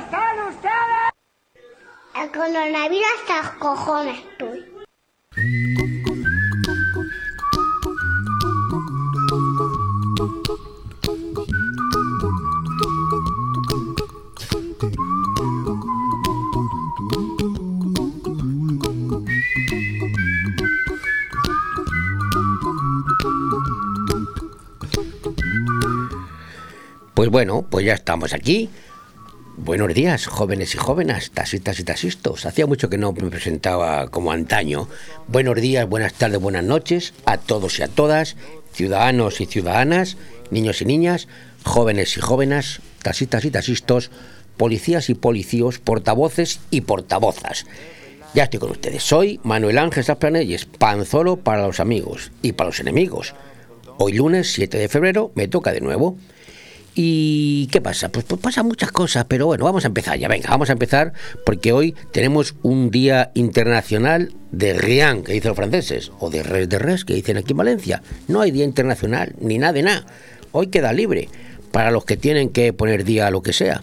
están ustedes? El coronavirus hasta los cojones estoy. Pues bueno, pues ya estamos aquí. Buenos días, jóvenes y jóvenes, taxistas y taxistas. Hacía mucho que no me presentaba como antaño. Buenos días, buenas tardes, buenas noches a todos y a todas, ciudadanos y ciudadanas, niños y niñas, jóvenes y jóvenes, taxistas y taxistas, policías y policíos, portavoces y portavozas. Ya estoy con ustedes. Soy Manuel Ángel Sasplanelles, panzolo para los amigos y para los enemigos. Hoy lunes 7 de febrero me toca de nuevo. ¿Y qué pasa? Pues, pues pasan muchas cosas, pero bueno, vamos a empezar ya. Venga, vamos a empezar porque hoy tenemos un día internacional de Rien, que dicen los franceses, o de Res de Res, que dicen aquí en Valencia. No hay día internacional, ni nada de nada. Hoy queda libre para los que tienen que poner día a lo que sea.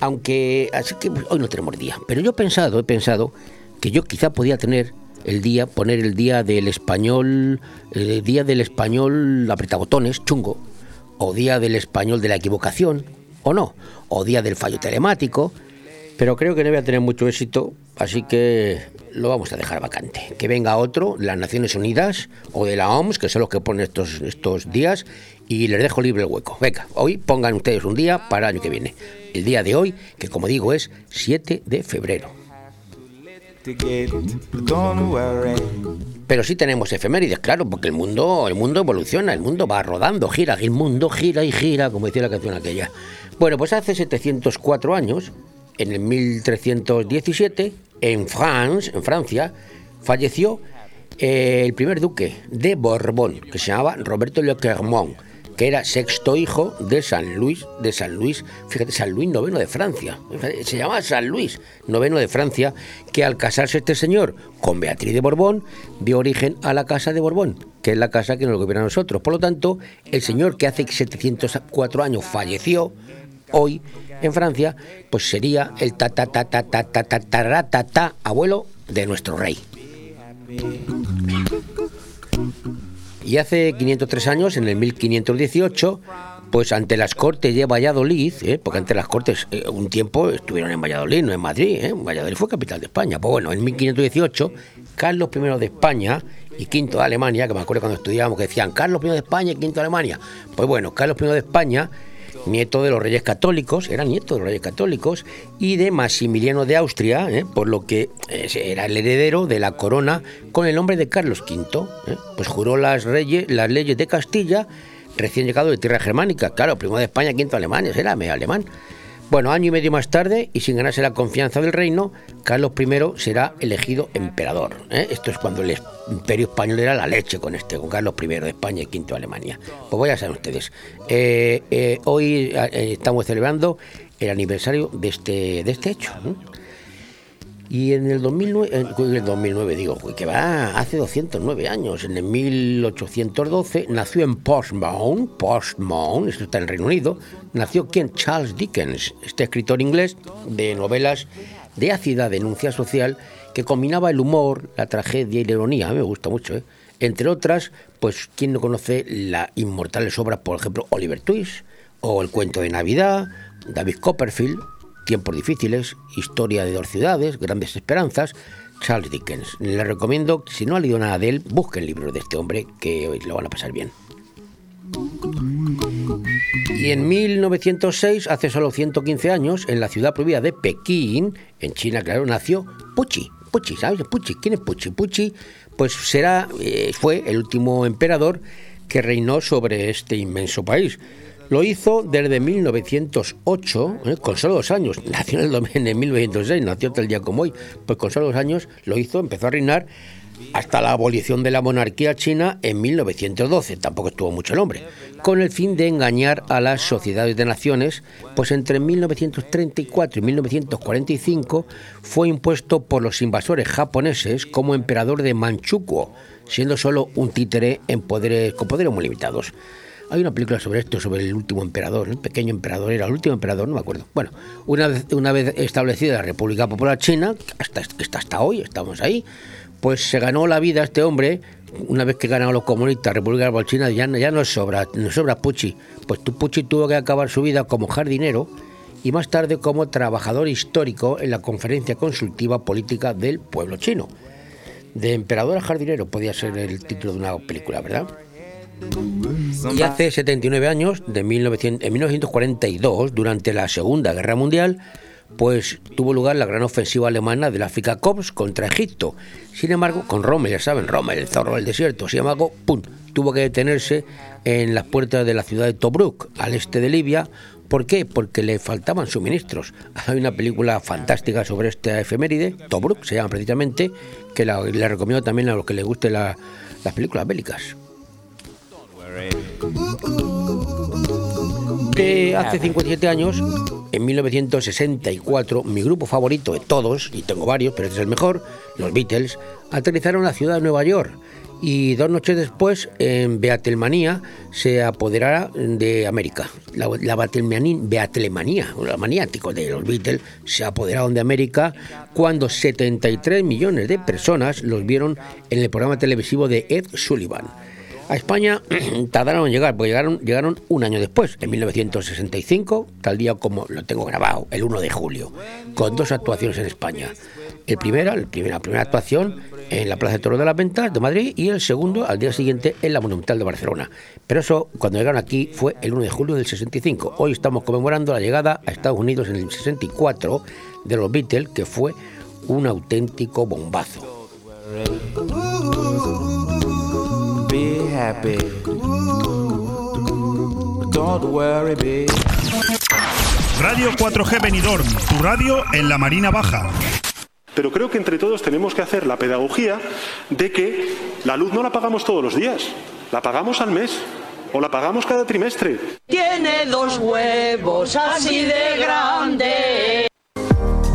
Aunque, así que hoy no tenemos día. Pero yo he pensado, he pensado que yo quizá podía tener el día, poner el día del español, el día del español apretabotones, chungo, o día del español de la equivocación, o no, o día del fallo telemático, pero creo que no voy a tener mucho éxito, así que lo vamos a dejar vacante. Que venga otro, de las Naciones Unidas o de la OMS, que son los que ponen estos, estos días, y les dejo libre el hueco. Venga, hoy pongan ustedes un día para el año que viene. El día de hoy, que como digo es 7 de febrero. Pero sí tenemos efemérides, claro, porque el mundo, el mundo evoluciona, el mundo va rodando, gira, el mundo gira y gira, como decía la canción aquella. Bueno, pues hace 704 años, en el 1317, en France, en Francia, falleció eh, el primer duque de Borbón, que se llamaba Roberto Le Clermont que era sexto hijo de San Luis, de San Luis, fíjate, San Luis noveno de Francia, se llamaba San Luis noveno de Francia, que al casarse este señor con Beatriz de Borbón, dio origen a la casa de Borbón, que es la casa que nos gobierna a nosotros. Por lo tanto, el señor que hace 704 años falleció, hoy en Francia, pues sería el ta ta ta ta ta ta ta ta ta ta abuelo de nuestro rey. Y hace 503 años, en el 1518, pues ante las Cortes de Valladolid, ¿eh? porque ante las Cortes eh, un tiempo estuvieron en Valladolid, no en Madrid, ¿eh? Valladolid fue capital de España. Pues bueno, en 1518, Carlos I de España y V de Alemania, que me acuerdo cuando estudiábamos que decían Carlos I de España y V de Alemania. Pues bueno, Carlos I de España nieto de los reyes católicos, era nieto de los reyes católicos, y de Maximiliano de Austria, ¿eh? por lo que eh, era el heredero de la corona con el nombre de Carlos V. ¿eh? Pues juró las, reyes, las leyes de Castilla, recién llegado de tierra germánica, claro, primo de España, quinto Alemania, era medio alemán. Bueno, año y medio más tarde, y sin ganarse la confianza del reino, Carlos I será elegido emperador. ¿eh? Esto es cuando el imperio español era la leche con este, con Carlos I de España y V de Alemania. Pues voy a saber ustedes. Eh, eh, hoy estamos celebrando el aniversario de este, de este hecho. Y en el 2009, en el 2009 digo, que va hace 209 años, en el 1812 nació en Portsmouth, Portsmouth, esto está en Reino Unido, nació quien Charles Dickens, este escritor inglés de novelas de ácida denuncia social que combinaba el humor, la tragedia y la ironía, a mí me gusta mucho, ¿eh? entre otras, pues quién no conoce las inmortales obras, por ejemplo, Oliver Twist o El cuento de Navidad, David Copperfield, Tiempos difíciles, Historia de dos ciudades, Grandes esperanzas, Charles Dickens. Les recomiendo, si no ha leído nada de él, busquen libros de este hombre que hoy lo van a pasar bien. Y en 1906, hace solo 115 años, en la ciudad prohibida de Pekín, en China, claro, nació Puchi. Puchi, ¿sabes? Puchi. ¿Quién es Puchi? Puchi, pues será, eh, fue el último emperador que reinó sobre este inmenso país. Lo hizo desde 1908, ¿eh? con solo dos años. Nació en, el, en 1906, nació tal día como hoy. Pues con solo dos años lo hizo, empezó a reinar hasta la abolición de la monarquía china en 1912. Tampoco estuvo mucho el hombre. Con el fin de engañar a las sociedades de naciones, pues entre 1934 y 1945 fue impuesto por los invasores japoneses como emperador de Manchukuo, siendo solo un títere en con poderes muy limitados. Hay una película sobre esto, sobre el último emperador, el pequeño emperador, era el último emperador, no me acuerdo. Bueno, una vez, una vez establecida la República Popular China, hasta, está hasta hoy, estamos ahí, pues se ganó la vida este hombre, una vez que ganaron los comunistas, República Popular China, ya, ya no sobra, no sobra Pucci. Pues tu Pucci tuvo que acabar su vida como jardinero y más tarde como trabajador histórico en la Conferencia Consultiva Política del Pueblo Chino. De emperador a jardinero podía ser el título de una película, ¿verdad? Y hace 79 años, de 1900, en 1942, durante la Segunda Guerra Mundial, pues tuvo lugar la gran ofensiva alemana del África Corps contra Egipto. Sin embargo, con Rommel, ya saben, Rommel, el zorro del desierto, sin embargo, ¡pum! tuvo que detenerse en las puertas de la ciudad de Tobruk, al este de Libia. ¿Por qué? Porque le faltaban suministros. Hay una película fantástica sobre esta efeméride, Tobruk se llama precisamente, que la, le recomiendo también a los que les gusten las películas bélicas. Que hace 57 años, en 1964, mi grupo favorito de todos, y tengo varios, pero este es el mejor, los Beatles, aterrizaron en la ciudad de Nueva York. Y dos noches después, en Beatlemanía, se apoderará de América. La, la Beatlemanía, la maniático de los Beatles, se apoderaron de América cuando 73 millones de personas los vieron en el programa televisivo de Ed Sullivan. A España tardaron en llegar, porque llegaron, llegaron un año después, en 1965, tal día como lo tengo grabado, el 1 de julio, con dos actuaciones en España. El primero, el la primera actuación en la Plaza de Toro de las Ventas de Madrid y el segundo al día siguiente en la Monumental de Barcelona. Pero eso, cuando llegaron aquí, fue el 1 de julio del 65. Hoy estamos conmemorando la llegada a Estados Unidos en el 64 de los Beatles, que fue un auténtico bombazo. Radio 4G Benidorm, tu radio en la Marina Baja. Pero creo que entre todos tenemos que hacer la pedagogía de que la luz no la pagamos todos los días, la pagamos al mes o la pagamos cada trimestre. Tiene dos huevos así de grandes.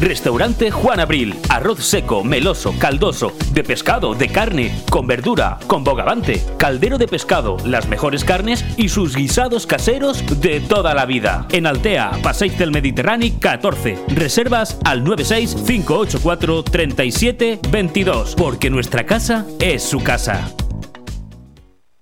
Restaurante Juan Abril. Arroz seco, meloso, caldoso, de pescado, de carne, con verdura, con bogavante, caldero de pescado, las mejores carnes y sus guisados caseros de toda la vida. En Altea, Passeig del Mediterráneo 14. Reservas al 96 584 37 22, porque nuestra casa es su casa.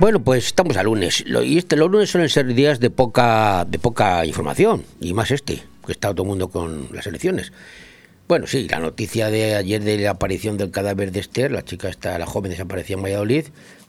Bueno, pues estamos a lunes. Y este, los lunes suelen ser días de poca, de poca información, y más este, que está todo el mundo con las elecciones. Bueno, sí, la noticia de ayer de la aparición del cadáver de Esther, la chica esta, la joven desaparecida en Valladolid,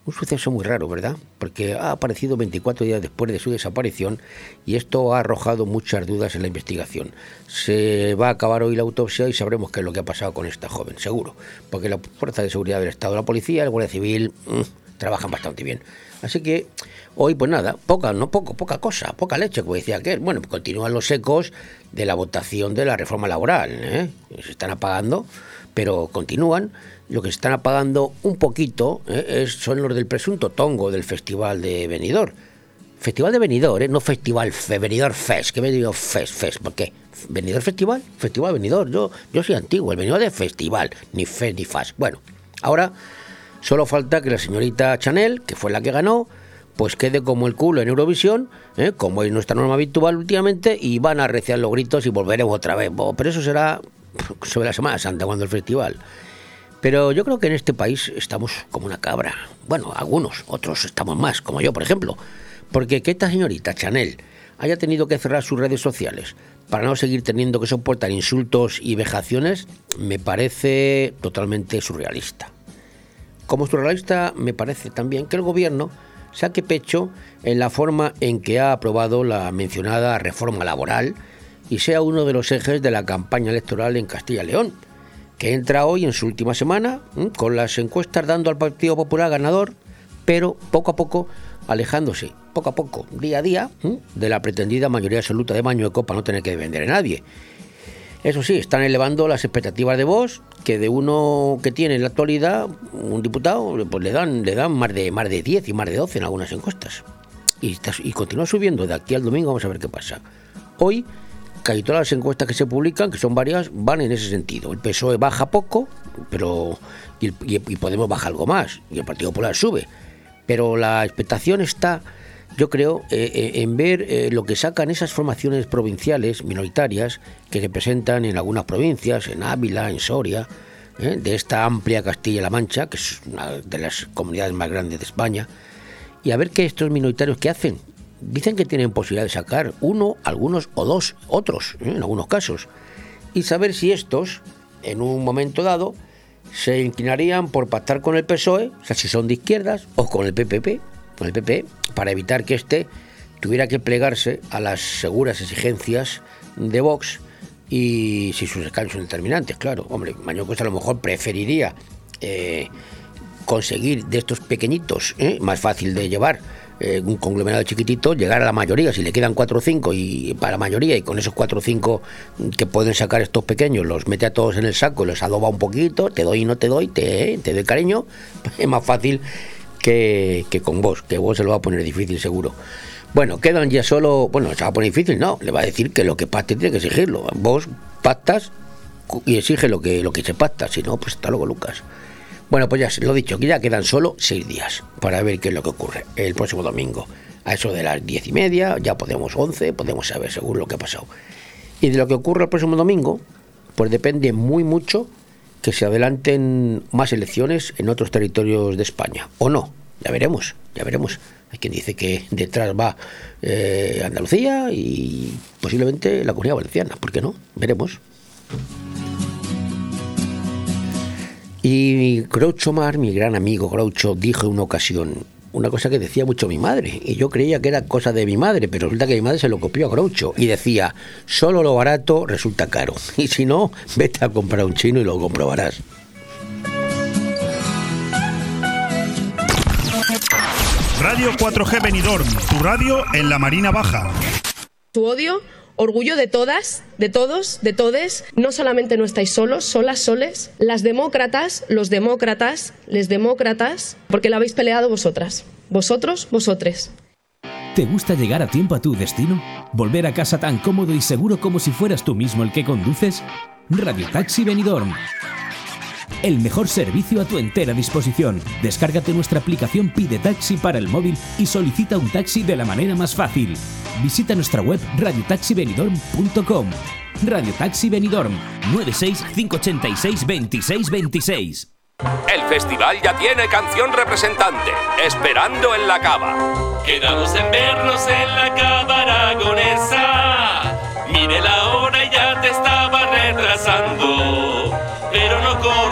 un suceso muy raro, ¿verdad? Porque ha aparecido 24 días después de su desaparición y esto ha arrojado muchas dudas en la investigación. Se va a acabar hoy la autopsia y sabremos qué es lo que ha pasado con esta joven, seguro. Porque la Fuerza de Seguridad del Estado, la policía, el Guardia Civil, mm, trabajan bastante bien. Así que hoy, pues nada, poca, no poco, poca cosa, poca leche, como decía aquel. Bueno, pues continúan los ecos de la votación de la reforma laboral. ¿eh? Se están apagando, pero continúan. Lo que se están apagando un poquito ¿eh? son los del presunto tongo del Festival de Benidorm. Festival de Benidorm, ¿eh? no Festival Fe, Benidorm Fest. ¿Qué me Fest, Fest? ¿Por qué? ¿Benidorm Festival? Festival Benidorm. Yo, yo soy antiguo, el Benidorm de Festival, ni Fest ni Fast. Bueno, ahora solo falta que la señorita Chanel, que fue la que ganó, pues quede como el culo en Eurovisión, ¿eh? como es nuestra norma habitual últimamente, y van a reciar los gritos y volveremos otra vez. Pero eso será sobre la Semana Santa, cuando el festival. Pero yo creo que en este país estamos como una cabra. Bueno, algunos, otros estamos más, como yo, por ejemplo. Porque que esta señorita Chanel haya tenido que cerrar sus redes sociales para no seguir teniendo que soportar insultos y vejaciones, me parece totalmente surrealista. Como surrealista, me parece también que el gobierno saque pecho en la forma en que ha aprobado la mencionada reforma laboral y sea uno de los ejes de la campaña electoral en Castilla y León, que entra hoy en su última semana con las encuestas dando al Partido Popular ganador, pero poco a poco alejándose, poco a poco, día a día, de la pretendida mayoría absoluta de Mañueco para no tener que vender a nadie. Eso sí, están elevando las expectativas de voz que de uno que tiene en la actualidad un diputado, pues le dan, le dan más de más de 10 y más de 12 en algunas encuestas. Y, continúa subiendo de aquí al domingo, vamos a ver qué pasa. Hoy, casi todas las encuestas que se publican, que son varias, van en ese sentido. El PSOE baja poco, pero y, Podemos baja algo más, y el Partido Popular sube. Pero la expectación está yo creo, eh, en ver eh, lo que sacan esas formaciones provinciales minoritarias que se presentan en algunas provincias, en Ávila, en Soria, eh, de esta amplia Castilla-La Mancha, que es una de las comunidades más grandes de España, y a ver qué estos minoritarios qué hacen. Dicen que tienen posibilidad de sacar uno, algunos o dos, otros, en algunos casos, y saber si estos, en un momento dado, se inclinarían por pactar con el PSOE, o sea, si son de izquierdas, o con el PPP, con el PP para evitar que éste tuviera que plegarse a las seguras exigencias de Vox y si sus escaños son determinantes, claro. Hombre, Mañón Costa a lo mejor preferiría eh, conseguir de estos pequeñitos, eh, más fácil de llevar, eh, un conglomerado chiquitito, llegar a la mayoría, si le quedan 4 o 5 y para la mayoría, y con esos 4 o 5 que pueden sacar estos pequeños, los mete a todos en el saco, los adoba un poquito, te doy y no te doy, te, te doy cariño, es más fácil que, que, con vos, que vos se lo va a poner difícil seguro. Bueno, quedan ya solo, bueno, se va a poner difícil, no, le va a decir que lo que pacte tiene que exigirlo. Vos pactas y exige lo que, lo que se pacta, si no, pues hasta luego, Lucas. Bueno, pues ya lo he dicho, que ya quedan solo seis días para ver qué es lo que ocurre el próximo domingo. A eso de las diez y media, ya podemos once, podemos saber según lo que ha pasado. Y de lo que ocurre el próximo domingo, pues depende muy mucho que se adelanten más elecciones en otros territorios de España. O no, ya veremos, ya veremos. Hay quien dice que detrás va eh, Andalucía y posiblemente la Comunidad Valenciana. ¿Por qué no? Veremos. Y Groucho Mar, mi gran amigo Groucho, dijo en una ocasión una cosa que decía mucho mi madre. Y yo creía que era cosa de mi madre, pero resulta que mi madre se lo copió a Groucho. Y decía, solo lo barato resulta caro. Y si no, vete a comprar un chino y lo comprobarás. Radio 4G Benidorm, tu radio en la Marina Baja. Tu odio, orgullo de todas, de todos, de todes. No solamente no estáis solos, solas, soles. Las demócratas, los demócratas, les demócratas, porque la habéis peleado vosotras. Vosotros, vosotres. ¿Te gusta llegar a tiempo a tu destino? ¿Volver a casa tan cómodo y seguro como si fueras tú mismo el que conduces? Radio Taxi Benidorm. El mejor servicio a tu entera disposición. Descárgate nuestra aplicación Pide Taxi para el móvil y solicita un taxi de la manera más fácil. Visita nuestra web radiotaxibenidorm.com. Radio Taxi Benidorm 96 586 26 26. El festival ya tiene canción representante, Esperando en la Cava. Quedamos en vernos en la Cava Aragonesa. Mire la hora y ya te estaba retrasando. Pero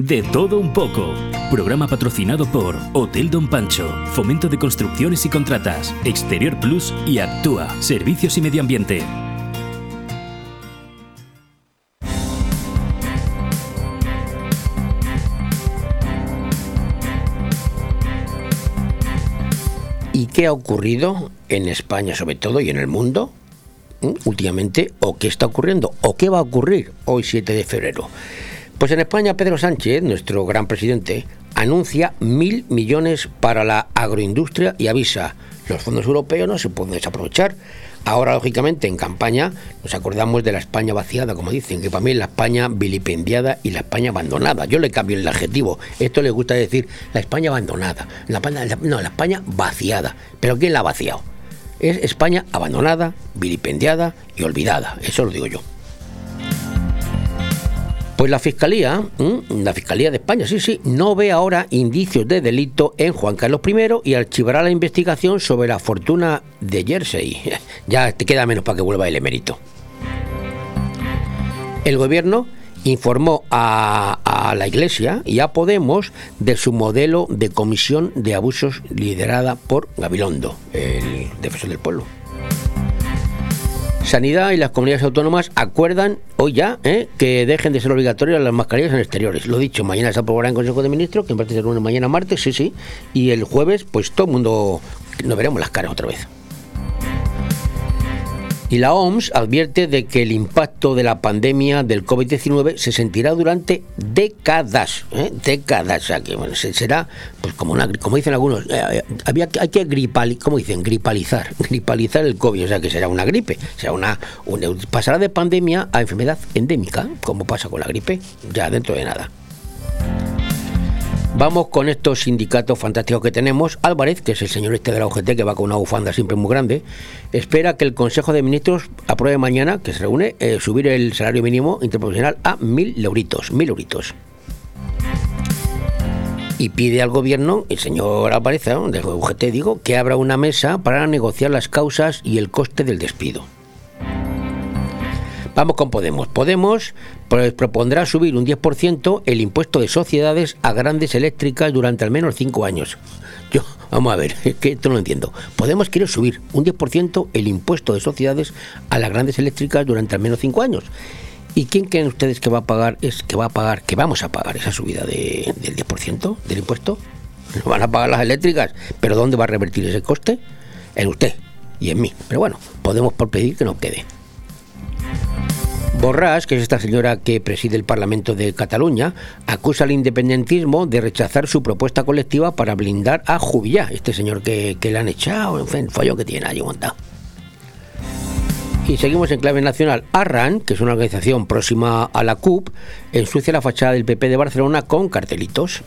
De todo un poco. Programa patrocinado por Hotel Don Pancho, Fomento de Construcciones y Contratas, Exterior Plus y Actúa, Servicios y Medio Ambiente. ¿Y qué ha ocurrido en España sobre todo y en el mundo ¿Mm? últimamente? ¿O qué está ocurriendo? ¿O qué va a ocurrir hoy 7 de febrero? Pues en España Pedro Sánchez, nuestro gran presidente, anuncia mil millones para la agroindustria y avisa, los fondos europeos no se pueden desaprovechar. Ahora, lógicamente, en campaña nos acordamos de la España vaciada, como dicen, que para mí es la España vilipendiada y la España abandonada. Yo le cambio el adjetivo. Esto le gusta decir la España abandonada. La España, no, la España vaciada. ¿Pero quién la ha vaciado? Es España abandonada, vilipendiada y olvidada. Eso lo digo yo. Pues la Fiscalía, la Fiscalía de España, sí, sí, no ve ahora indicios de delito en Juan Carlos I y archivará la investigación sobre la fortuna de Jersey. Ya te queda menos para que vuelva el emérito. El gobierno informó a, a, la Iglesia y a Podemos de su modelo de comisión de abusos liderada por Gabilondo, el defensor del pueblo. Sanidad y las comunidades autónomas acuerdan hoy ya ¿eh? que dejen de ser obligatorias las mascarillas en exteriores. Lo dicho, mañana se aprobará en Consejo de Ministros, que en parte será lunes, mañana martes, sí, sí. Y el jueves, pues todo el mundo nos veremos las caras otra vez. Y la OMS advierte de que el impacto de la pandemia del COVID-19 se sentirá durante décadas, ¿eh? décadas, o sea que bueno, será, pues como una, como dicen algunos, eh, había, hay que gripal, ¿cómo dicen? Gripalizar, gripalizar el COVID, o sea que será una gripe, será una, una pasará de pandemia a enfermedad endémica, como pasa con la gripe, ya dentro de nada. Vamos con estos sindicatos fantásticos que tenemos. Álvarez, que es el señor este de la UGT, que va con una bufanda siempre muy grande, espera que el Consejo de Ministros apruebe mañana, que se reúne, eh, subir el salario mínimo interprofesional a mil euritos. Mil euritos. Y pide al gobierno, el señor Álvarez, ¿no? de UGT, digo, que abra una mesa para negociar las causas y el coste del despido. Vamos con Podemos. Podemos propondrá subir un 10% el impuesto de sociedades a grandes eléctricas durante al menos 5 años. Yo, vamos a ver, es que esto no lo entiendo. Podemos quiere subir un 10% el impuesto de sociedades a las grandes eléctricas durante al menos 5 años. ¿Y quién creen ustedes que va a pagar, es que va a pagar, que vamos a pagar esa subida de, del 10% del impuesto? Lo van a pagar las eléctricas, pero ¿dónde va a revertir ese coste? En usted y en mí. Pero bueno, podemos por pedir que no quede. Borràs, que es esta señora que preside el Parlamento de Cataluña, acusa al independentismo de rechazar su propuesta colectiva para blindar a Jubillá, este señor que, le han echado, en fin, fallo que tiene allí montado. Y seguimos en clave nacional. Arran, que es una organización próxima a la CUP, ensucia la fachada del PP de Barcelona con cartelitos.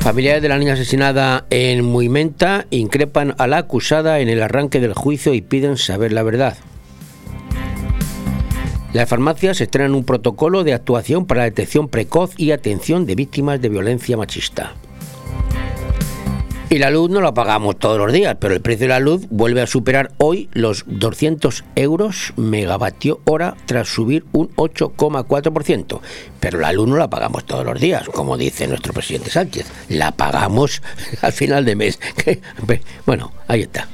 Familiares de la niña asesinada en Muimenta increpan a la acusada en el arranque del juicio y piden saber la verdad. Las farmacias estrenan un protocolo de actuación para la detección precoz y atención de víctimas de violencia machista. Y la luz no la pagamos todos los días, pero el precio de la luz vuelve a superar hoy los 200 euros megavatio hora tras subir un 8,4%. Pero la luz no la pagamos todos los días, como dice nuestro presidente Sánchez. La pagamos al final de mes. Bueno, ahí está.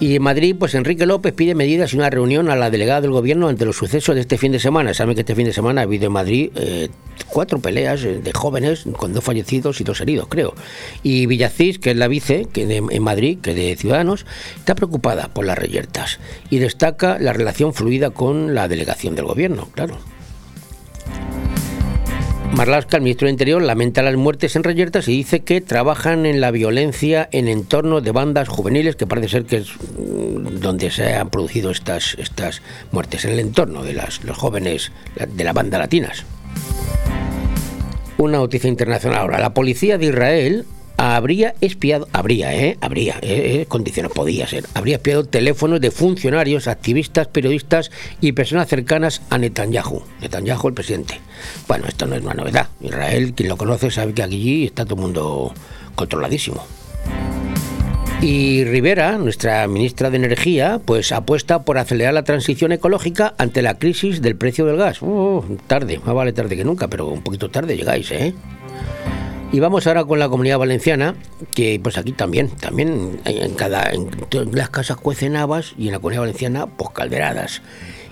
Y en Madrid, pues Enrique López pide medidas y una reunión a la delegada del gobierno ante los sucesos de este fin de semana. Saben que este fin de semana ha habido en Madrid eh, cuatro peleas eh, de jóvenes con dos fallecidos y dos heridos, creo. Y Villacís, que es la vice que de, en Madrid, que de Ciudadanos, está preocupada por las reyertas y destaca la relación fluida con la delegación del gobierno, claro. Marlaska, el ministro del Interior, lamenta las muertes en Reyertas y dice que trabajan en la violencia en entorno de bandas juveniles, que parece ser que es mm, donde se han producido estas, estas muertes, en el entorno de las, los jóvenes de la banda latinas. Una noticia internacional ahora. La policía de Israel habría espiado, habría, ¿eh? Habría, ¿eh? condiciones podía ser, habría espiado teléfonos de funcionarios, activistas, periodistas y personas cercanas a Netanyahu, Netanyahu el presidente. Bueno, esto no es una novedad. Israel, quien lo conoce, sabe que allí está todo el mundo controladísimo. Y Rivera, nuestra ministra de Energía, pues apuesta por acelerar la transición ecológica ante la crisis del precio del gas. Uh, tarde, más vale tarde que nunca, pero un poquito tarde llegáis, ¿eh? Y vamos ahora con la comunidad valenciana, que pues aquí también, también en cada en las casas cuecen habas y en la comunidad valenciana pues calderadas.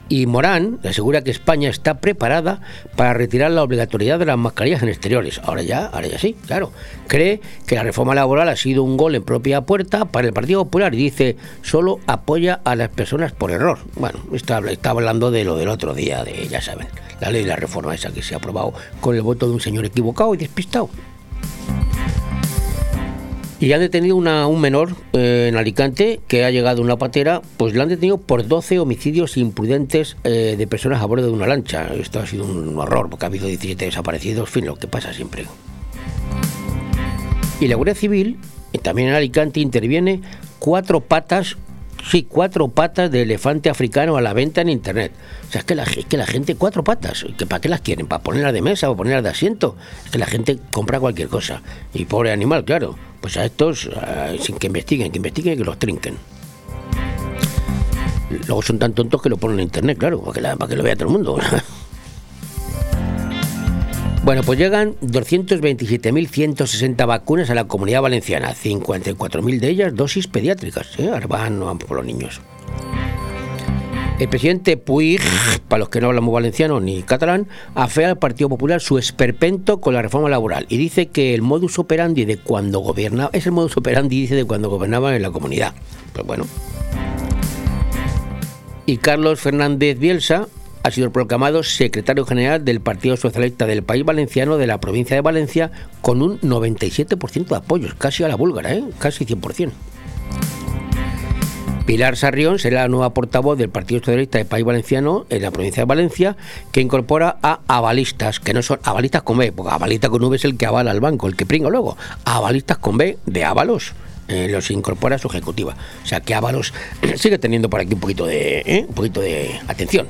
Y Morán asegura que España está preparada para retirar la obligatoriedad de las mascarillas en exteriores. Ahora ya, ahora ya sí, claro. Cree que la reforma laboral ha sido un gol en propia puerta para el Partido Popular y dice solo apoya a las personas por error. Bueno, está, está hablando de lo del otro día, de ya saben, la ley de la reforma esa que se ha aprobado con el voto de un señor equivocado y despistado. Y han detenido una, un menor eh, en Alicante que ha llegado a una patera, pues lo han detenido por 12 homicidios imprudentes eh, de personas a bordo de una lancha. Esto ha sido un horror porque ha habido 17 desaparecidos, en fin, lo que pasa siempre. Y la Guardia Civil, eh, también en Alicante, interviene cuatro patas Sí, cuatro patas de elefante africano a la venta en internet. O sea, es que la, que la gente, cuatro patas, ¿que ¿para qué las quieren? ¿Para ponerlas de mesa o ponerlas de asiento? Es que la gente compra cualquier cosa. Y pobre animal, claro. Pues a estos, sin que investiguen, que investiguen y que los trinquen. Luego son tan tontos que lo ponen en internet, claro, para que lo vea todo el mundo. Bueno, pues llegan 227.160 vacunas a la comunidad valenciana, 54.000 de ellas dosis pediátricas. ¿eh? No van por los niños. El presidente Puig, para los que no hablamos valenciano ni catalán, afea al Partido Popular su esperpento con la reforma laboral y dice que el modus operandi de cuando gobernaba, es el modus operandi, dice, de cuando gobernaba en la comunidad. Pues bueno. Y Carlos Fernández Bielsa ha sido proclamado secretario general del Partido Socialista del País Valenciano de la provincia de Valencia con un 97% de apoyos, casi a la búlgara, ¿eh? casi 100%. Pilar Sarrión será la nueva portavoz del Partido Socialista del País Valenciano en la provincia de Valencia, que incorpora a avalistas, que no son avalistas con B, porque avalista con V es el que avala al banco, el que pringa luego. Avalistas con B de Ábalos. Eh, los incorpora a su ejecutiva. O sea que Ábalos sigue teniendo por aquí un poquito de, ¿eh? un poquito de atención.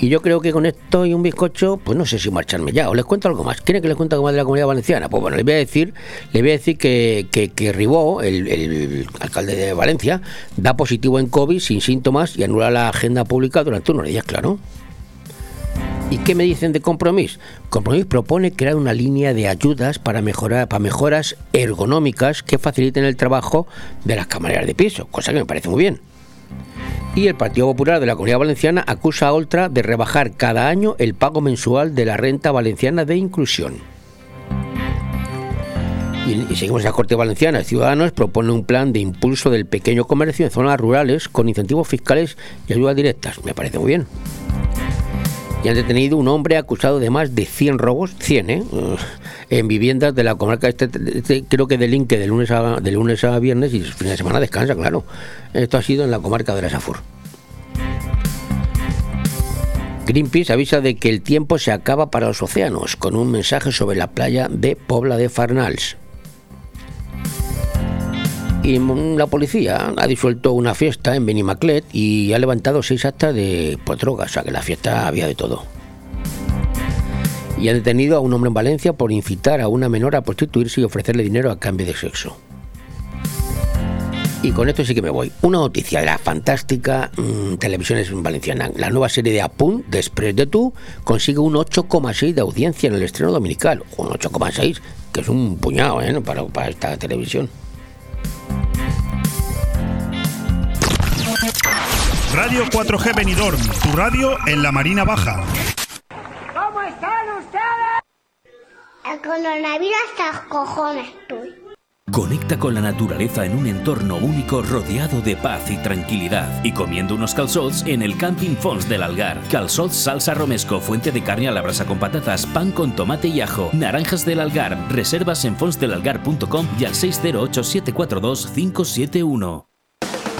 Y yo creo que con esto y un bizcocho, pues no sé si marcharme ya. O les cuento algo más. ¿Quieren que les cuente algo más de la comunidad valenciana? Pues bueno, les voy a decir, les voy a decir que, que, Ribó, el, alcalde de Valencia, da positivo en COVID sin síntomas y anula la agenda pública durante unos días, claro. ¿Y qué me dicen de Compromís? Compromís propone crear una línea de ayudas para mejorar para mejoras ergonómicas que faciliten el trabajo de las camareras de piso, cosa que me parece muy bien y el Partido Popular de la Comunidad Valenciana acusa a Oltra de rebajar cada año el pago mensual de la renta valenciana de inclusión. Y, seguimos en la Corte Valenciana. Ciudadanos propone un plan de impulso del pequeño comercio en zonas rurales con incentivos fiscales y ayudas directas. Me parece muy bien y han detenido un hombre acusado de más de 100 robos, 100, ¿eh? en viviendas de la comarca, este, este, creo que delinque de lunes, a, de lunes a viernes y fin de semana descansa, claro. Esto ha sido en la comarca de la Safur. Greenpeace avisa de que el tiempo se acaba para los océanos, con un mensaje sobre la playa de Pobla de Farnals. Y la policía ha disuelto una fiesta en Benimaclet y ha levantado seis actas de por drogas, o sea que la fiesta había de todo. Y ha detenido a un hombre en Valencia por incitar a una menor a prostituirse y ofrecerle dinero a cambio de sexo. Y con esto sí que me voy. Una noticia de la fantástica mm, televisión valenciana. La nueva serie de Apun, Després de tú, consigue un 8,6 de audiencia en el estreno dominical. Un 8,6, que es un puñado ¿eh? para, para esta televisión. Radio 4G Benidorm, tu radio en la Marina Baja. ¿Cómo están ustedes? El coronavirus hasta los cojones, tú. Conecta con la naturaleza en un entorno único rodeado de paz y tranquilidad y comiendo unos calzots en el Camping Fons del Algar. Calzots salsa romesco, fuente de carne a la brasa con patatas, pan con tomate y ajo, naranjas del Algar. Reservas en fonsdelalgar.com y al 608 742 571.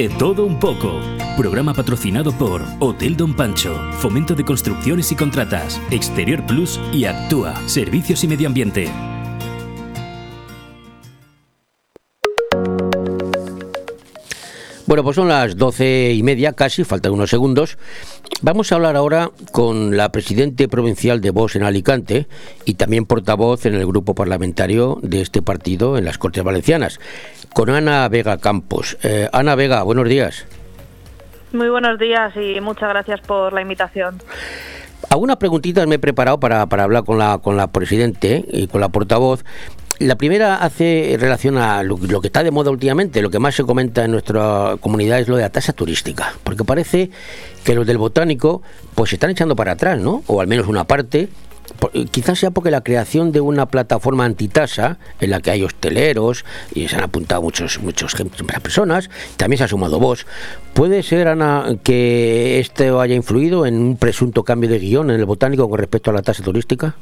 De todo un poco. Programa patrocinado por Hotel Don Pancho, Fomento de Construcciones y Contratas, Exterior Plus y Actúa, Servicios y Medio Ambiente. Bueno, pues son las doce y media, casi, faltan unos segundos. Vamos a hablar ahora con la presidente provincial de Vox en Alicante y también portavoz en el grupo parlamentario de este partido en las Cortes Valencianas, con Ana Vega Campos. Eh, Ana Vega, buenos días. Muy buenos días y muchas gracias por la invitación. Algunas preguntitas me he preparado para, para hablar con la, con la presidente y con la portavoz. La primera hace relación a lo, lo, que está de moda últimamente, lo que más se comenta en nuestra comunidad es lo de la tasa turística, porque parece que los del botánico pues se están echando para atrás, ¿no? O al menos una parte. Quizás sea porque la creación de una plataforma antitasa en la que hay hosteleros y se han apuntado muchos muchos personas, también se ha sumado vos. ¿Puede ser, Ana, que esto haya influido en un presunto cambio de guion en el botánico con respecto a la tasa turística?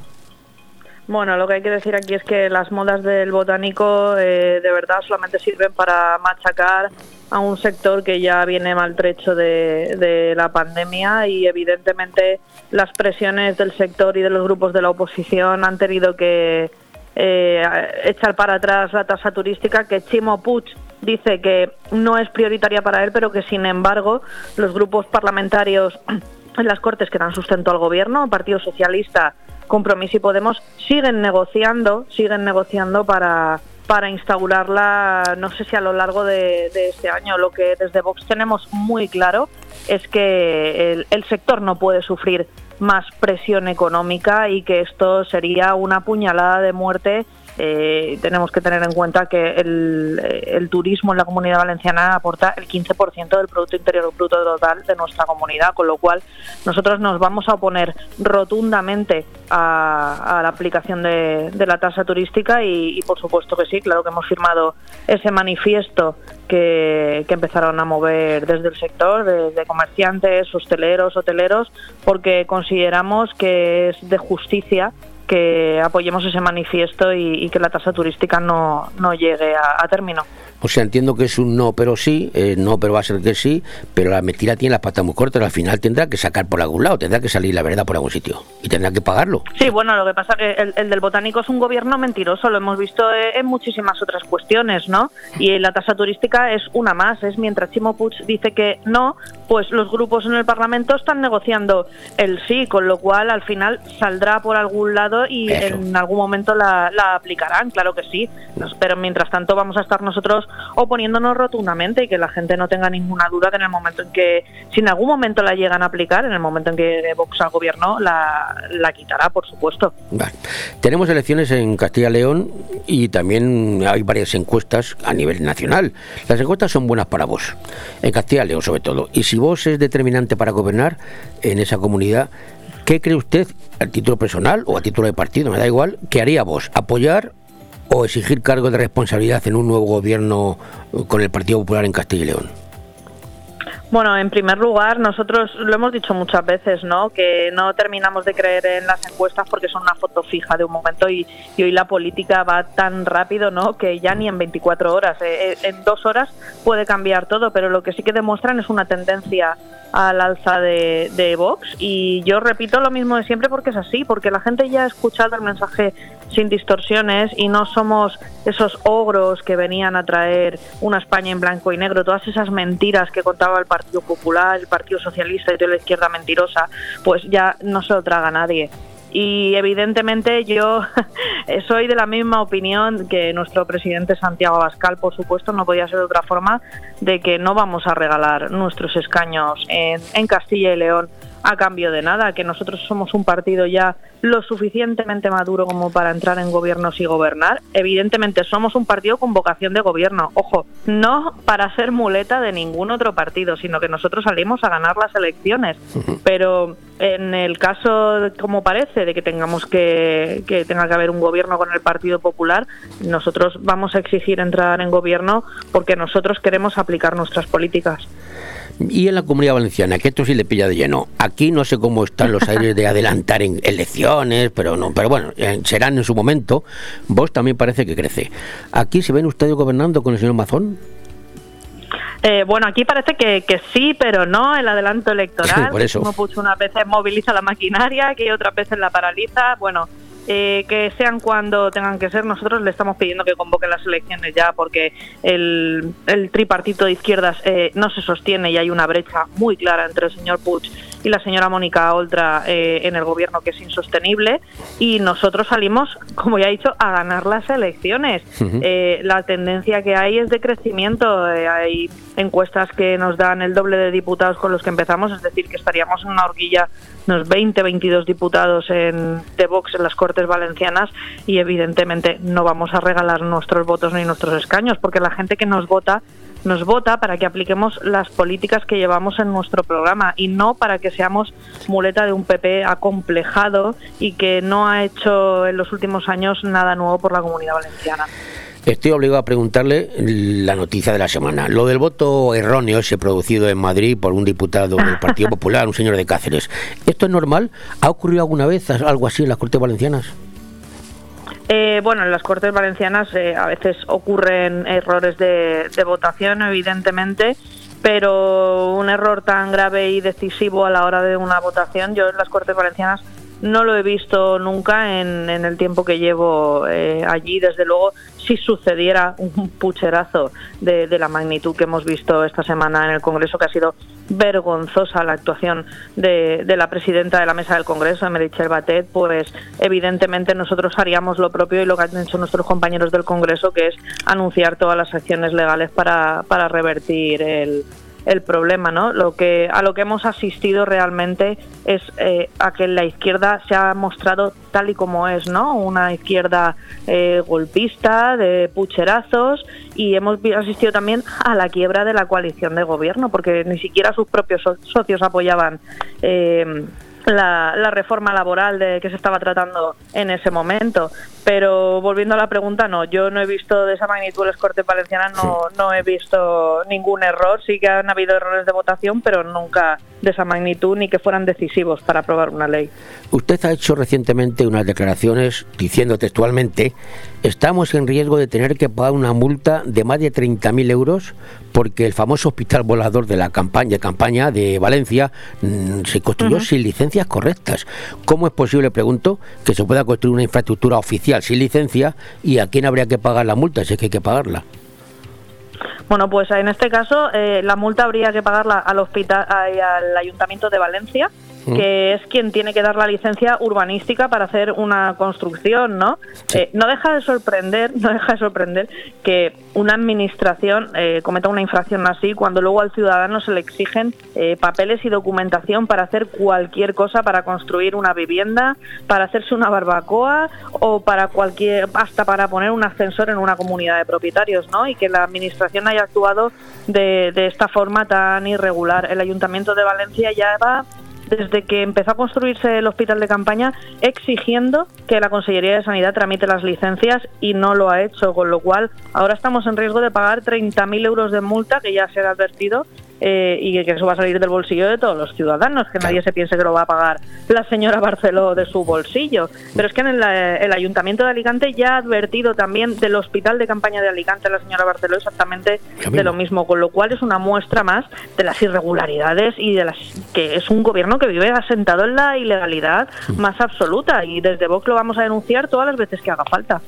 Bueno, lo que hay que decir aquí es que las modas del botánico eh, de verdad solamente sirven para machacar a un sector que ya viene maltrecho de, la pandemia y evidentemente las presiones del sector y de los grupos de la oposición han tenido que eh, echar para atrás la tasa turística que Chimo Puig dice que no es prioritaria para él, pero que sin embargo los grupos parlamentarios en las Cortes que dan sustento al gobierno, Partido Socialista, Compromiso y Podemos siguen negociando, siguen negociando para, para instaurarla, no sé si a lo largo de, de, este año. Lo que desde Vox tenemos muy claro es que el, el, sector no puede sufrir más presión económica y que esto sería una puñalada de muerte eh, tenemos que tener en cuenta que el, turismo en la comunidad valenciana aporta el 15% del Producto Interior Bruto total de nuestra comunidad, con lo cual nosotros nos vamos a oponer rotundamente a, la aplicación de, la tasa turística y, por supuesto que sí, claro que hemos firmado ese manifiesto que, que empezaron a mover desde el sector, de, de comerciantes, hosteleros, hoteleros, porque consideramos que es de justicia que apoyemos ese manifiesto y, que la tasa turística no, no llegue a, a, término. O sea, entiendo que es un no, pero sí, eh, no, pero va a ser que sí, pero la mentira tiene la pata muy corta, al final tendrá que sacar por algún lado, tendrá que salir la verdad por algún sitio y tendrá que pagarlo. Sí, bueno, lo que pasa es que el, el del botánico es un gobierno mentiroso, lo hemos visto en muchísimas otras cuestiones, ¿no? Y la tasa turística es una más, es mientras Chimo Puig dice que no, pues los grupos en el Parlamento están negociando el sí, con lo cual al final saldrá por algún lado y Eso. en algún momento la, la, aplicarán, claro que sí. Pero mientras tanto vamos a estar nosotros oponiéndonos rotundamente y que la gente no tenga ninguna duda que en el momento en que, si en algún momento la llegan a aplicar, en el momento en que Vox al gobierno, la, la quitará, por supuesto. Tenemos elecciones en Castilla y León y también hay varias encuestas a nivel nacional. Las encuestas son buenas para vos, en Castilla y León sobre todo. Y si vos es determinante para gobernar en esa comunidad, ¿qué cree usted, a título personal o a título de partido, me da igual, que haría vos? ¿Apoyar o exigir cargo de responsabilidad en un nuevo gobierno con el Partido Popular en Castilla y León? Bueno, en primer lugar, nosotros lo hemos dicho muchas veces, ¿no? Que no terminamos de creer en las encuestas porque son una foto fija de un momento y, hoy la política va tan rápido, ¿no? Que ya ni en 24 horas, eh, en dos horas puede cambiar todo, pero lo que sí que demuestran es una tendencia al alza de, Vox. Y yo repito lo mismo de siempre porque es así, porque la gente ya ha escuchado el mensaje sin distorsiones y no somos esos ogros que venían a traer una España en blanco y negro, todas esas mentiras que contaba el Partido Popular, el Partido Socialista y toda la izquierda mentirosa, pues ya no se lo traga nadie y evidentemente yo soy de la misma opinión que nuestro presidente Santiago Abascal, por supuesto, no podía ser de otra forma, de que no vamos a regalar nuestros escaños en, en Castilla y León a cambio de nada, que nosotros somos un partido ya lo suficientemente maduro como para entrar en gobiernos y gobernar. Evidentemente somos un partido con vocación de gobierno, ojo, no para ser muleta de ningún otro partido, sino que nosotros salimos a ganar las elecciones. Pero en el caso, como parece, de que tengamos que, que tenga que haber un gobierno con el Partido Popular, nosotros vamos a exigir entrar en gobierno porque nosotros queremos aplicar nuestras políticas. Y en la comunidad valenciana, que esto sí le pilla de lleno. Aquí no sé cómo están los aires de adelantar en elecciones, pero no, pero bueno, serán en su momento. Vos también parece que crece. ¿Aquí se ven ustedes gobernando con el señor Mazón? Eh, bueno, aquí parece que, que, sí, pero no. El adelanto electoral. Por eso. Como puso unas veces moviliza la maquinaria, que otras veces la paraliza. Bueno, eh, que sean cuando tengan que ser. Nosotros le estamos pidiendo que convoquen las elecciones ya porque el, el tripartito de izquierdas eh, no se sostiene y hay una brecha muy clara entre el señor Puig y la señora Mónica Oltra eh, en el gobierno que es insostenible y nosotros salimos, como ya he dicho, a ganar las elecciones. Eh, la tendencia que hay es de crecimiento. Eh, hay encuestas que nos dan el doble de diputados con los que empezamos, es decir, que estaríamos en una horquilla unos 20, 22 diputados en, de Vox en las Cortes Valencianas y evidentemente no vamos a regalar nuestros votos ni nuestros escaños porque la gente que nos vota nos vota para que apliquemos las políticas que llevamos en nuestro programa y no para que seamos muleta de un PP acomplejado y que no ha hecho en los últimos años nada nuevo por la comunidad valenciana. Estoy obligado a preguntarle la noticia de la semana. Lo del voto erróneo ese producido en Madrid por un diputado del Partido Popular, un señor de Cáceres. ¿Esto es normal? ¿Ha ocurrido alguna vez algo así en las Cortes Valencianas? Eh, bueno, en las Cortes Valencianas eh, a veces ocurren errores de, de votación, evidentemente, pero un error tan grave y decisivo a la hora de una votación, yo en las Cortes Valencianas no lo he visto nunca en, el tiempo que llevo eh, allí. Desde luego, si sucediera un pucherazo de, de la magnitud que hemos visto esta semana en el Congreso, que ha sido vergonzosa la actuación de, de la presidenta de la mesa del Congreso, Meritxell Batet, pues evidentemente nosotros haríamos lo propio y lo que han hecho nuestros compañeros del Congreso, que es anunciar todas las acciones legales para, para revertir el, el problema, ¿no? Lo que a lo que hemos asistido realmente es eh, a que la izquierda se ha mostrado tal y como es, ¿no? Una izquierda eh, golpista, de pucherazos y hemos asistido también a la quiebra de la coalición de gobierno, porque ni siquiera sus propios so- socios apoyaban. eh, la, la reforma laboral de que se estaba tratando en ese momento. Pero volviendo a la pregunta, no, yo no he visto de esa magnitud las Cortes Valencianas, no, no he visto ningún error. Sí que han habido errores de votación, pero nunca de esa magnitud ni que fueran decisivos para aprobar una ley. Usted ha hecho recientemente unas declaraciones diciendo textualmente, estamos en riesgo de tener que pagar una multa de más de 30.000 euros porque el famoso hospital volador de la campaña, campaña de Valencia mm, se construyó sin licencias correctas. ¿Cómo es posible, pregunto, que se pueda construir una infraestructura oficial sin licencia y a quién habría que pagar la multa si es que hay que pagarla? Bueno, pues en este caso eh, la multa habría que pagarla al hospital, al Ayuntamiento de Valencia, Mm. que es quien tiene que dar la licencia urbanística para hacer una construcción, ¿no? Eh, no deja de sorprender, no deja de sorprender que una administración eh, cometa una infracción así cuando luego al ciudadano se le exigen eh, papeles y documentación para hacer cualquier cosa, para construir una vivienda, para hacerse una barbacoa o para cualquier, hasta para poner un ascensor en una comunidad de propietarios, ¿no? Y que la administración haya actuado de, de esta forma tan irregular. El Ayuntamiento de Valencia ya va desde que empezó a construirse el hospital de campaña exigiendo que la Consellería de Sanidad tramite las licencias y no lo ha hecho, con lo cual ahora estamos en riesgo de pagar 30.000 euros de multa que ya se ha advertido eh, y que eso va a salir del bolsillo de todos los ciudadanos, que nadie se piense que lo va a pagar la señora Barceló de su bolsillo. Pero es que en el, eh, el Ayuntamiento de Alicante ya ha advertido también del hospital de campaña de Alicante la señora Barceló exactamente de lo mismo, con lo cual es una muestra más de las irregularidades y de las que es un gobierno que vive asentado en la ilegalidad más absoluta y desde Vox lo vamos a denunciar todas las veces que haga falta.